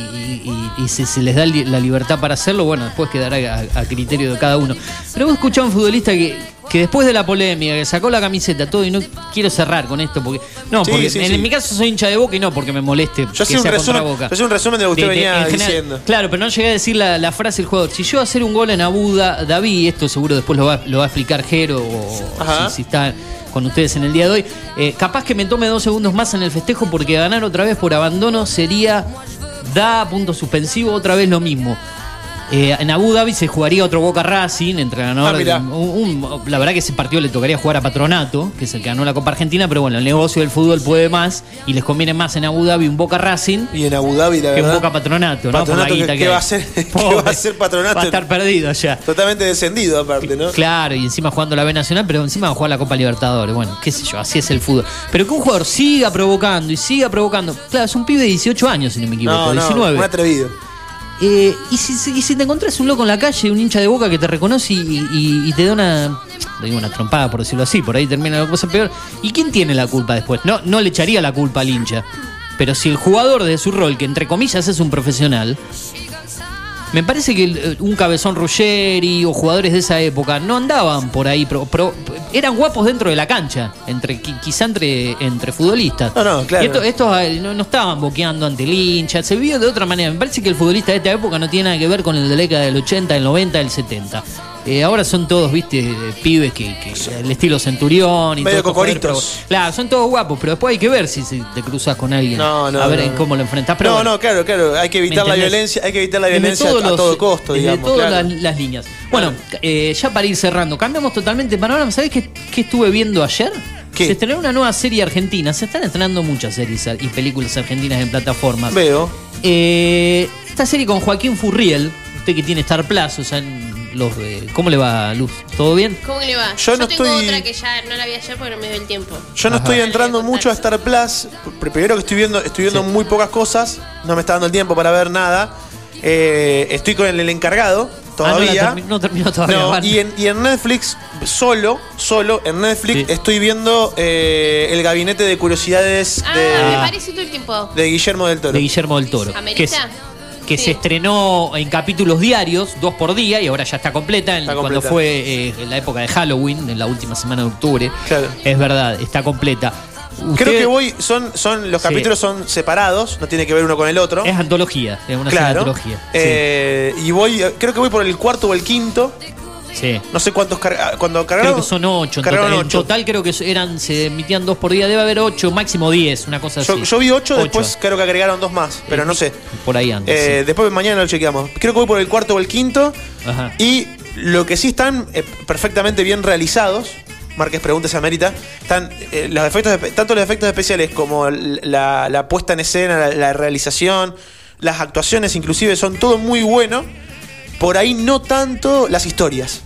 si se les da la libertad para hacerlo, bueno, después quedará a, criterio de cada uno. Pero vos escuchás a un futbolista que, que después de la polémica, que sacó la camiseta, todo, y no quiero cerrar con esto, porque. No, porque en, mi caso soy hincha de boca y no porque me moleste. Yo soy un, resumen, boca. yo un resumen de lo que usted venía diciendo. Claro, pero no llegué a decir la, frase del jugador. Si yo hacer un gol en Abu Dhabi, esto seguro después lo va, lo va a explicar Jero o si, está con ustedes en el día de hoy. Eh, capaz que me tome dos segundos más en el festejo porque ganar otra vez por abandono sería da punto suspensivo, otra vez lo mismo. Eh, en Abu Dhabi se jugaría otro Boca Racing, entrenador. Ah, la verdad que ese partido le tocaría jugar a Patronato, que es el que ganó la Copa Argentina, pero bueno, el negocio del fútbol puede más y les conviene más en Abu Dhabi un Boca Racing. Y en Abu Dhabi, la que un Boca Patronato, ¿no? ¿qué, va a ser, *laughs* va a ser Patronato? Va a estar perdido ya. Totalmente descendido, aparte, ¿no? Claro, y encima jugando la B Nacional, pero encima va a jugar la Copa Libertadores. Bueno, qué sé yo, así es el fútbol. Pero que un jugador siga provocando y siga provocando. Claro, es un pibe de 18 años, si no me equivoco, no, 19. un atrevido. Eh, y, si, te encontrás un loco en la calle, un hincha de boca que te reconoce y, te da una, una trompada, por decirlo así, por ahí termina la cosa peor. ¿Y quién tiene la culpa después? No, no le echaría la culpa al hincha. Pero si el jugador de su rol, que entre comillas es un profesional, me parece que eh, un cabezón Ruggeri o jugadores de esa época no andaban por ahí, pero, eran guapos dentro de la cancha, entre quizá entre, entre futbolistas. No, no, claro. Y estos, eh, no, estaban boqueando ante el hincha, se vio de otra manera. Me parece que el futbolista de esta época no tiene nada que ver con el de la década del 80, del 90, del 70. Eh, ahora son todos, viste, pibes que, el estilo Centurión y Medio todo. cocoritos. Claro, son todos guapos, pero después hay que ver si, te cruzas con alguien. a ver cómo lo enfrentas. Pero no, no, claro, claro. Hay que evitar la violencia, hay que evitar la violencia a todo costo, digamos. todas las, líneas. Bueno, eh, ya para ir cerrando, cambiamos totalmente de panorama. ¿Sabés qué, estuve viendo ayer? Se estrenó una nueva serie argentina. Se están estrenando muchas series y películas argentinas en plataformas. Veo. Eh, esta serie con Joaquín Furriel, usted que tiene Star Plus, o sea, los ¿Cómo le va, Luz? ¿Todo bien? ¿Cómo le va? Yo, no tengo estoy... otra que ya no la vi ayer porque no me dio el tiempo. Yo no estoy entrando mucho a Star Plus. Primero que estoy viendo, estoy viendo muy pocas cosas. No me está dando el tiempo para ver nada. Eh, estoy con el, encargado todavía. Ah, no, terminó todavía. y, en, y, en, Netflix, solo, solo en Netflix, estoy viendo eh, el gabinete de curiosidades ah, de, me parece todo el tiempo. de Guillermo del Toro. De Guillermo del Toro. ¿Amerita? Que se estrenó en capítulos diarios, dos por día, y ahora ya está completa, cuando fue en eh, la época de Halloween, en la última semana de octubre. Es verdad, está completa. Creo que voy, son, son los capítulos son separados, no tiene que ver uno con el otro. Es antología, es una claro. antología. Eh, y voy, creo que voy por el cuarto o el quinto. No sé cuántos cuando cargaron. Creo que son ocho. En total, creo que eran, se emitían dos por día. Debe haber ocho, máximo diez, una cosa así. Yo vi ocho, después creo que agregaron dos más, pero no sé. Por ahí antes. Eh, después mañana lo chequeamos. Creo que voy por el cuarto o el quinto. Y lo que sí están eh, perfectamente bien realizados. Marques preguntas a Mérita. Están eh, los efectos, tanto los efectos especiales como la, puesta en escena, la realización, las actuaciones, inclusive, son todo muy bueno. Por ahí no tanto las historias.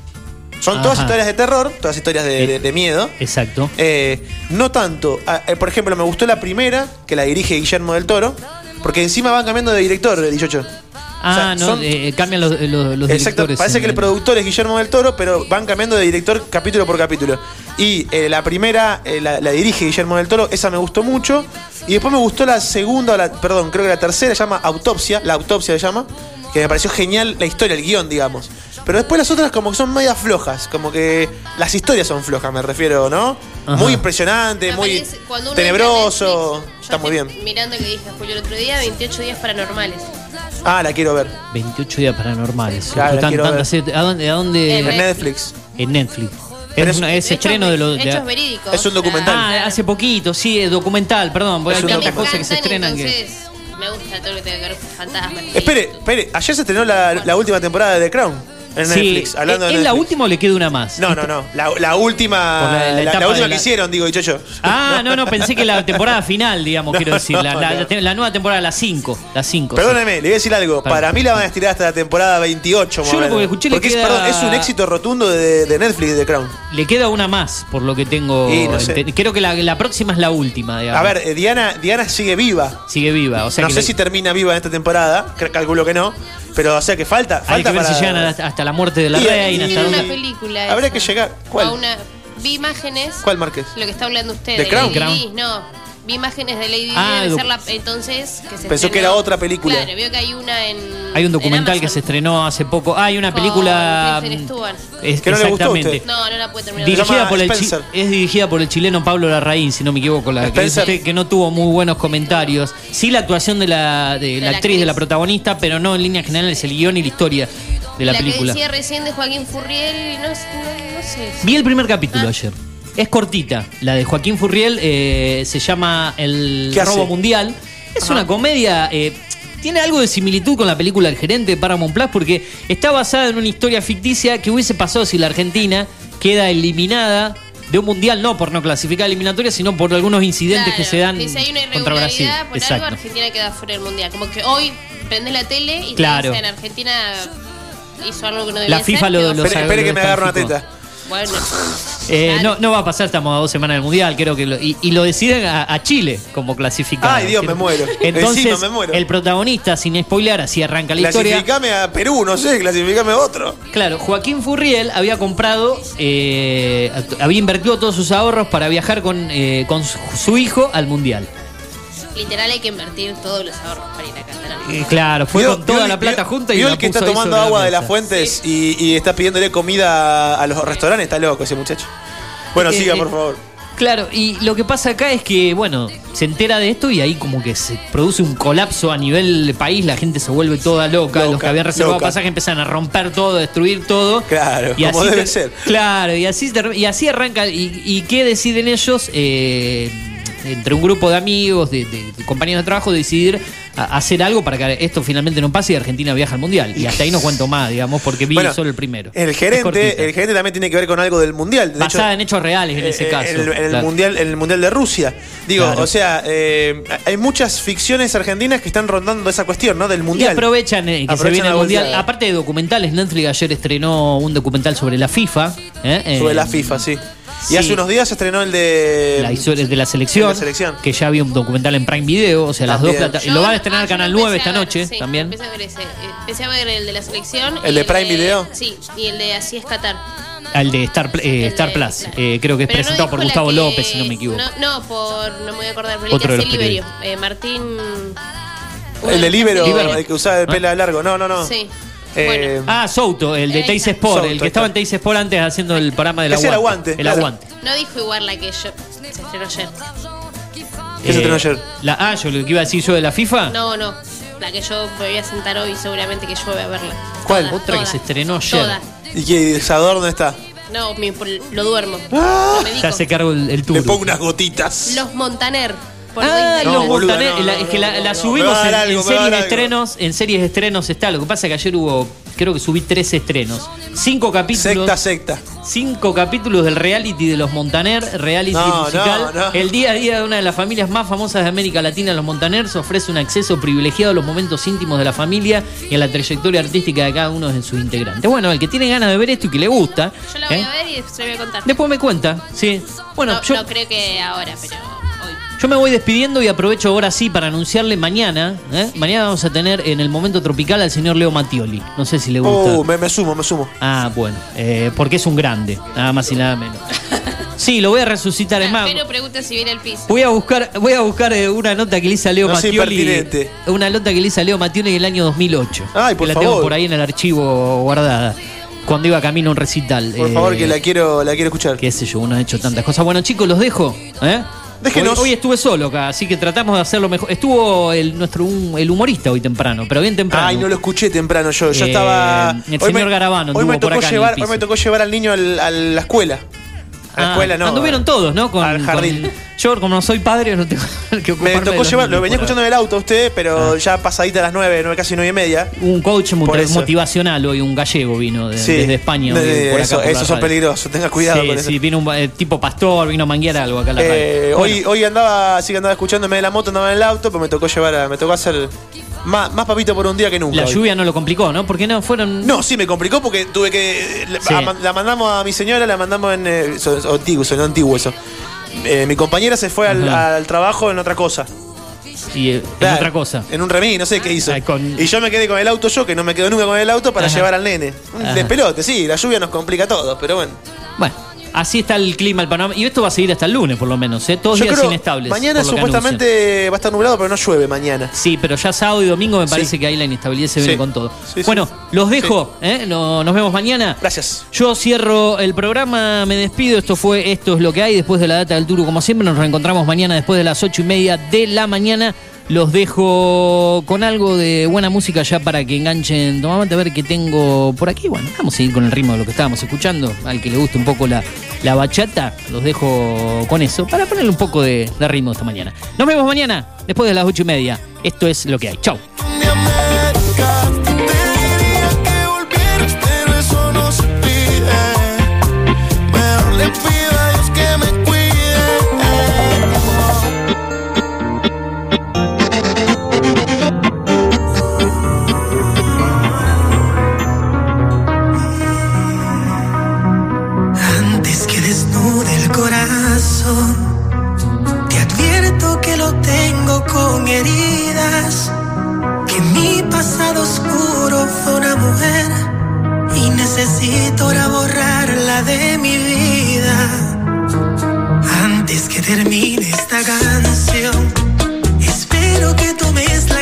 Son todas historias de terror, todas historias de, eh, miedo. Exacto. Eh, no tanto. Ah, eh, por ejemplo, me gustó la primera, que la dirige Guillermo del Toro, porque encima van cambiando de director de 18. Ah, no, cambian los, los, Exacto, parece que el productor es Guillermo del Toro, pero van cambiando de director capítulo por capítulo. Y la primera la, dirige Guillermo del Toro, esa me gustó mucho. Y después me gustó la segunda, la, perdón, creo que la tercera, se llama Autopsia, la autopsia se llama, que me pareció genial la historia, el guion, digamos. Pero después las otras como que son medias flojas, como que las historias son flojas, me refiero, ¿no? Muy impresionante, muy tenebroso. Está muy bien. Mirando que dije Julio el otro día, 28 días paranormales. Ah, la quiero ver. 28 días paranormales. Claro, la quiero ver. ¿A dónde? A dónde? En Netflix. En Netflix. Es, es estreno de los. Hechos verídicos. Es un documental. Ah, hace poquito, sí, es documental, perdón. Porque hay tantas cosas que se estrenan que. Me gusta todo lo que tenga que ver con fantasmas. Espere, espere, ayer se estrenó la, la última temporada de The Crown. En Sí, Netflix. Hablando ¿Es de es la última o le queda una más? No, no, no. La, la última. La- última que hicieron, digo, dicho yo. Ah, no, no, pensé que la *laughs* temporada final, digamos, No, quiero decir. La, no, nueva temporada, la 5. La 5. Perdóneme, le voy a decir algo. Perdón. Para mí la van a estirar hasta la temporada 28. más Yo lo que escuché le Porque es, queda- perdón, es un éxito rotundo de, de Netflix, de Crown. Le queda una más, por lo que tengo. Y no sé. Creo que la, próxima es la última, digamos. A ver, eh, Diana, Diana sigue viva. Sigue viva. O sea no que sé le- si termina viva en esta temporada, calculo que no. Pero, o sea que falta. hay falta que ver para- si llegan hasta, hasta la muerte de la Y- reina. y- hasta una dónde- película. Habría esa. que llegar. ¿Cuál? A una- vi imágenes. ¿Cuál, Márquez? Lo que está hablando usted. ¿De Crown? Crown. No. Vi imágenes de Lady. Ah, la, entonces que se Pensó que era otra película. Claro, veo que hay una en. Hay un documental en que se estrenó hace poco. Ah, hay una con película. Stewart. es- Que no le gustó a exactamente. usted. No, no la puede terminar. Dirigida por el chi- Spencer. es dirigida por el chileno Pablo Larraín, si no me equivoco, la que, usted- que no tuvo muy buenos comentarios. Sí la actuación de la, de la la actriz, de la protagonista, pero no en líneas generales el guion y la historia de la, la película. que decía recién de Joaquín Furriel, no, no, no sé. Vi el primer capítulo ayer. Es cortita. La de Joaquín Furriel eh, se llama El ¿Qué Robo hace? Mundial. Es una comedia. eh, tiene algo de similitud con la película El Gerente de Paramount Plus porque está basada en una historia ficticia que hubiese pasado si la Argentina queda eliminada de un mundial, no por no clasificar a eliminatoria, sino por algunos incidentes que se dan que si hay una contra Brasil. por algo, Argentina queda fuera del mundial. Como que hoy prendes la tele y Claro. te dicen Argentina hizo algo que no debía La FIFA hacer, lo- lo sabe- Espere que me agarro una teta. Bueno, Eh, no, no va a pasar, estamos a dos semanas del Mundial, creo que lo- y, y lo deciden a, a Chile como clasificado. Ay, Dios, me muero. *laughs* Entonces, Encima me muero. el protagonista, sin spoilear, así arranca la historia. Clasificame a Perú, no sé, clasificame a otro. Claro, Joaquín Furriel había comprado, eh, había invertido todos sus ahorros para viajar con, eh, con su hijo al Mundial. Literal hay que invertir todos los ahorros para ir a Qatar. Y claro, fue con toda la plata vio- junta y vio la el que puso está ahí tomando sobre agua de las mesa. fuentes y, y está pidiéndole comida a los restaurantes. Está loco ese muchacho. Bueno, Eh, siga, eh, por favor. Claro, y lo que pasa acá es que, bueno, se entera de esto y ahí como que se produce un colapso a nivel país, la gente se vuelve toda loca, Loca, los que habían reservado loca. pasaje empiezan a romper todo, a destruir todo. Claro, y como así debe ser. Claro, y así, ter- y así arranca. ¿Y, y qué deciden ellos? Eh, entre un grupo de amigos, de, de- de compañeros de trabajo, decidir a- hacer algo para que esto finalmente no pase y Argentina viaja al Mundial. Y hasta ahí no cuento más, digamos, porque vi Bueno, solo el primero. El gerente, el gerente también tiene que ver con algo del mundial. De Basada hecho, en hechos reales en ese eh, caso. En el, el Claro. mundial, el mundial de Rusia. Digo, Claro. o sea, eh, hay muchas ficciones argentinas que están rondando esa cuestión, ¿no? Del Y mundial. aprovechan eh, que se viene el mundial. Aparte de documentales, Netflix ayer estrenó un documental sobre la FIFA. ¿eh? Sobre Eh, la FIFA, sí. Y sí. hace unos días se estrenó el de. La historia de la selección, de la selección. que ya había un documental en Prime Video, o sea, las dos plata- Yo- Lo va a estrenar ah, Canal lo 9 empecé esta ver, noche sí, también. Empecé a ver ese. Empecé a ver el de la selección. ¿El de Prime Video? Sí, y el de Así es Qatar. Al de Star, eh, Star de- Plus, claro. eh, creo que es Pero no presentado por Gustavo que- López, si no me equivoco. No, no, por. No me voy a acordar, pero Otro el de que los hace Liberio. Eh, Martín. El de Libero, Libero. el que usaba el pelo largo. No, no, no. Sí. Eh, Ah, Souto, el de Teis. Sport, Souto, el que estaba en Teis Sport antes haciendo el programa del aguante. el aguante, El claro. aguante. No dijo igual la que yo. Se estrenó ayer. ¿Qué se estrenó ayer? La, ah, yo lo que iba a decir yo de la FIFA. No, no. La que yo me voy a sentar hoy, seguramente que llueve a verla. ¿Cuál? Toda, Otra que se estrenó ayer. Toda. ¿Y qué? ¿Salvador dónde está? No, mi- por- lo duermo. Ah. Lo. Ya se cargó el, el tour. Le pongo unas gotitas. Los Montaner. Por Ah, Disney. No, los boluda, Montaner, no, la- no, es que la, subimos en, dar en algo, me va a series dar algo. estrenos, en series estrenos está. Lo que pasa es que ayer hubo, creo que subí tres estrenos. Cinco capítulos. Secta, secta. Cinco capítulos del reality de los Montaner, reality No, musical. no, no. El día a día de una de las familias más famosas de América Latina, los Montaner, se ofrece un acceso privilegiado a los momentos íntimos de la familia y a la trayectoria artística de cada uno de sus integrantes. Bueno, el que tiene ganas de ver esto y que le gusta, Yo la voy ¿eh? a ver y después le voy a contar. después me cuenta. Sí. Bueno, no, yo, no creo que ahora, pero. Yo me voy despidiendo y aprovecho ahora sí para anunciarle mañana. ¿eh? Mañana vamos a tener en el momento tropical al señor Leo Mattioli. No sé si le gusta. Oh, me, me sumo, me sumo. Ah, bueno, eh, porque es un grande, nada más y nada menos. *laughs* Sí, lo voy a resucitar, es más. Pero pregunta si viene al piso. Voy a buscar, voy a buscar eh, una nota que le hice a Leo No soy Mattioli. Una nota que le hice a Leo Mattioli en el año 2008. Ay, por que la tengo favor. por ahí en el archivo guardada. Cuando iba camino a un recital. Por eh, favor, que la quiero, la quiero escuchar. Qué sé yo, uno ha hecho tantas cosas. Bueno, chicos, los dejo. ¿eh? Déjenos. Hoy, hoy estuve solo acá, así que tratamos de hacerlo mejor. Estuvo el nuestro el humorista hoy temprano, pero bien temprano. Ay, no lo escuché temprano yo. Yo Eh, estaba. el señor Garabano hoy me por tocó acá llevar. Hoy me tocó llevar al niño al- a la escuela. A la escuela no. Anduvieron todos, ¿no? Con, al jardín. yo, como no soy padre, no tengo *laughs* que Me tocó llevar, lo venía escuchando en el auto usted, pero ah. ya pasadita a las nueve, nueve, casi nueve y media. Un coach motivacional hoy, un gallego vino desde España. eso, eso son peligrosos, tenga cuidado con eso. Sí, vino un eh, tipo pastor, vino a manguear algo acá en la eh, hoy, hoy andaba, sí que andaba escuchándome de la moto, andaba en el auto, pero me tocó llevar, me tocó hacer más, papito por un día que nunca. La lluvia no lo complicó, ¿no? Porque no fueron. No, sí me complicó porque tuve que. La, mandamos a mi señora, la mandamos en. Eh, antiguo, son antiguo eso. Eh, mi compañera se fue al, trabajo en otra cosa. Y eh, en otra cosa. En un remis, no sé qué hizo. Y yo me quedé con el auto yo, que no me quedo nunca con el auto, para llevar al nene. De pelote, sí, la lluvia nos complica todo, pero bueno. Así está el clima, el panorama. Y esto va a seguir hasta el lunes, por lo menos. ¿eh? Todos días inestables. Mañana supuestamente va a estar nublado, pero no llueve mañana. Sí, pero ya sábado y domingo me parece que ahí la inestabilidad se viene con todo. bueno, los dejo. ¿eh? nos vemos mañana. Gracias. Yo cierro el programa, me despido. Esto fue Esto es lo que hay. Después de la data del Turo, como siempre, nos reencontramos mañana después de las ocho y media de la mañana. Los dejo con algo de buena música ya para que enganchen. Tomamente a ver qué tengo por aquí. Bueno, vamos a ir con el ritmo de lo que estábamos escuchando. Al que le guste un poco la, la bachata, los dejo con eso para ponerle un poco de, de ritmo esta mañana. Nos vemos mañana, después de las ocho y media. Esto es lo que hay. Chau. Necesito ahora borrarla de mi vida. Antes que termine esta canción, espero que tomes la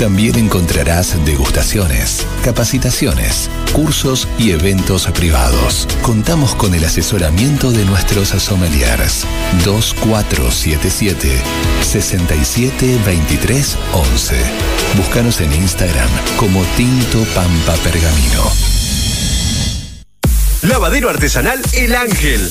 también encontrarás degustaciones, capacitaciones, cursos y eventos privados. Contamos con el asesoramiento de nuestros sommeliers. 2477 672311. Búscanos en Instagram como Tinto Pampa Pergamino. Lavadero artesanal El Ángel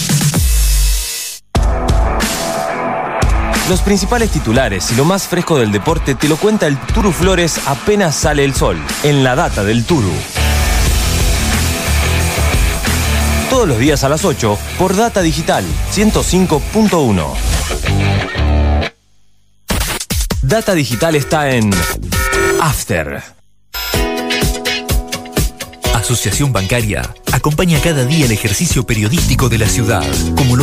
Los principales titulares y lo más fresco del deporte te lo cuenta el Turu Flores apenas sale el sol, en la data del Turu. Todos los días a las 8 por Data Digital 105.1. Data Digital está en After. Asociación Bancaria acompaña cada día el ejercicio periodístico de la ciudad, como lo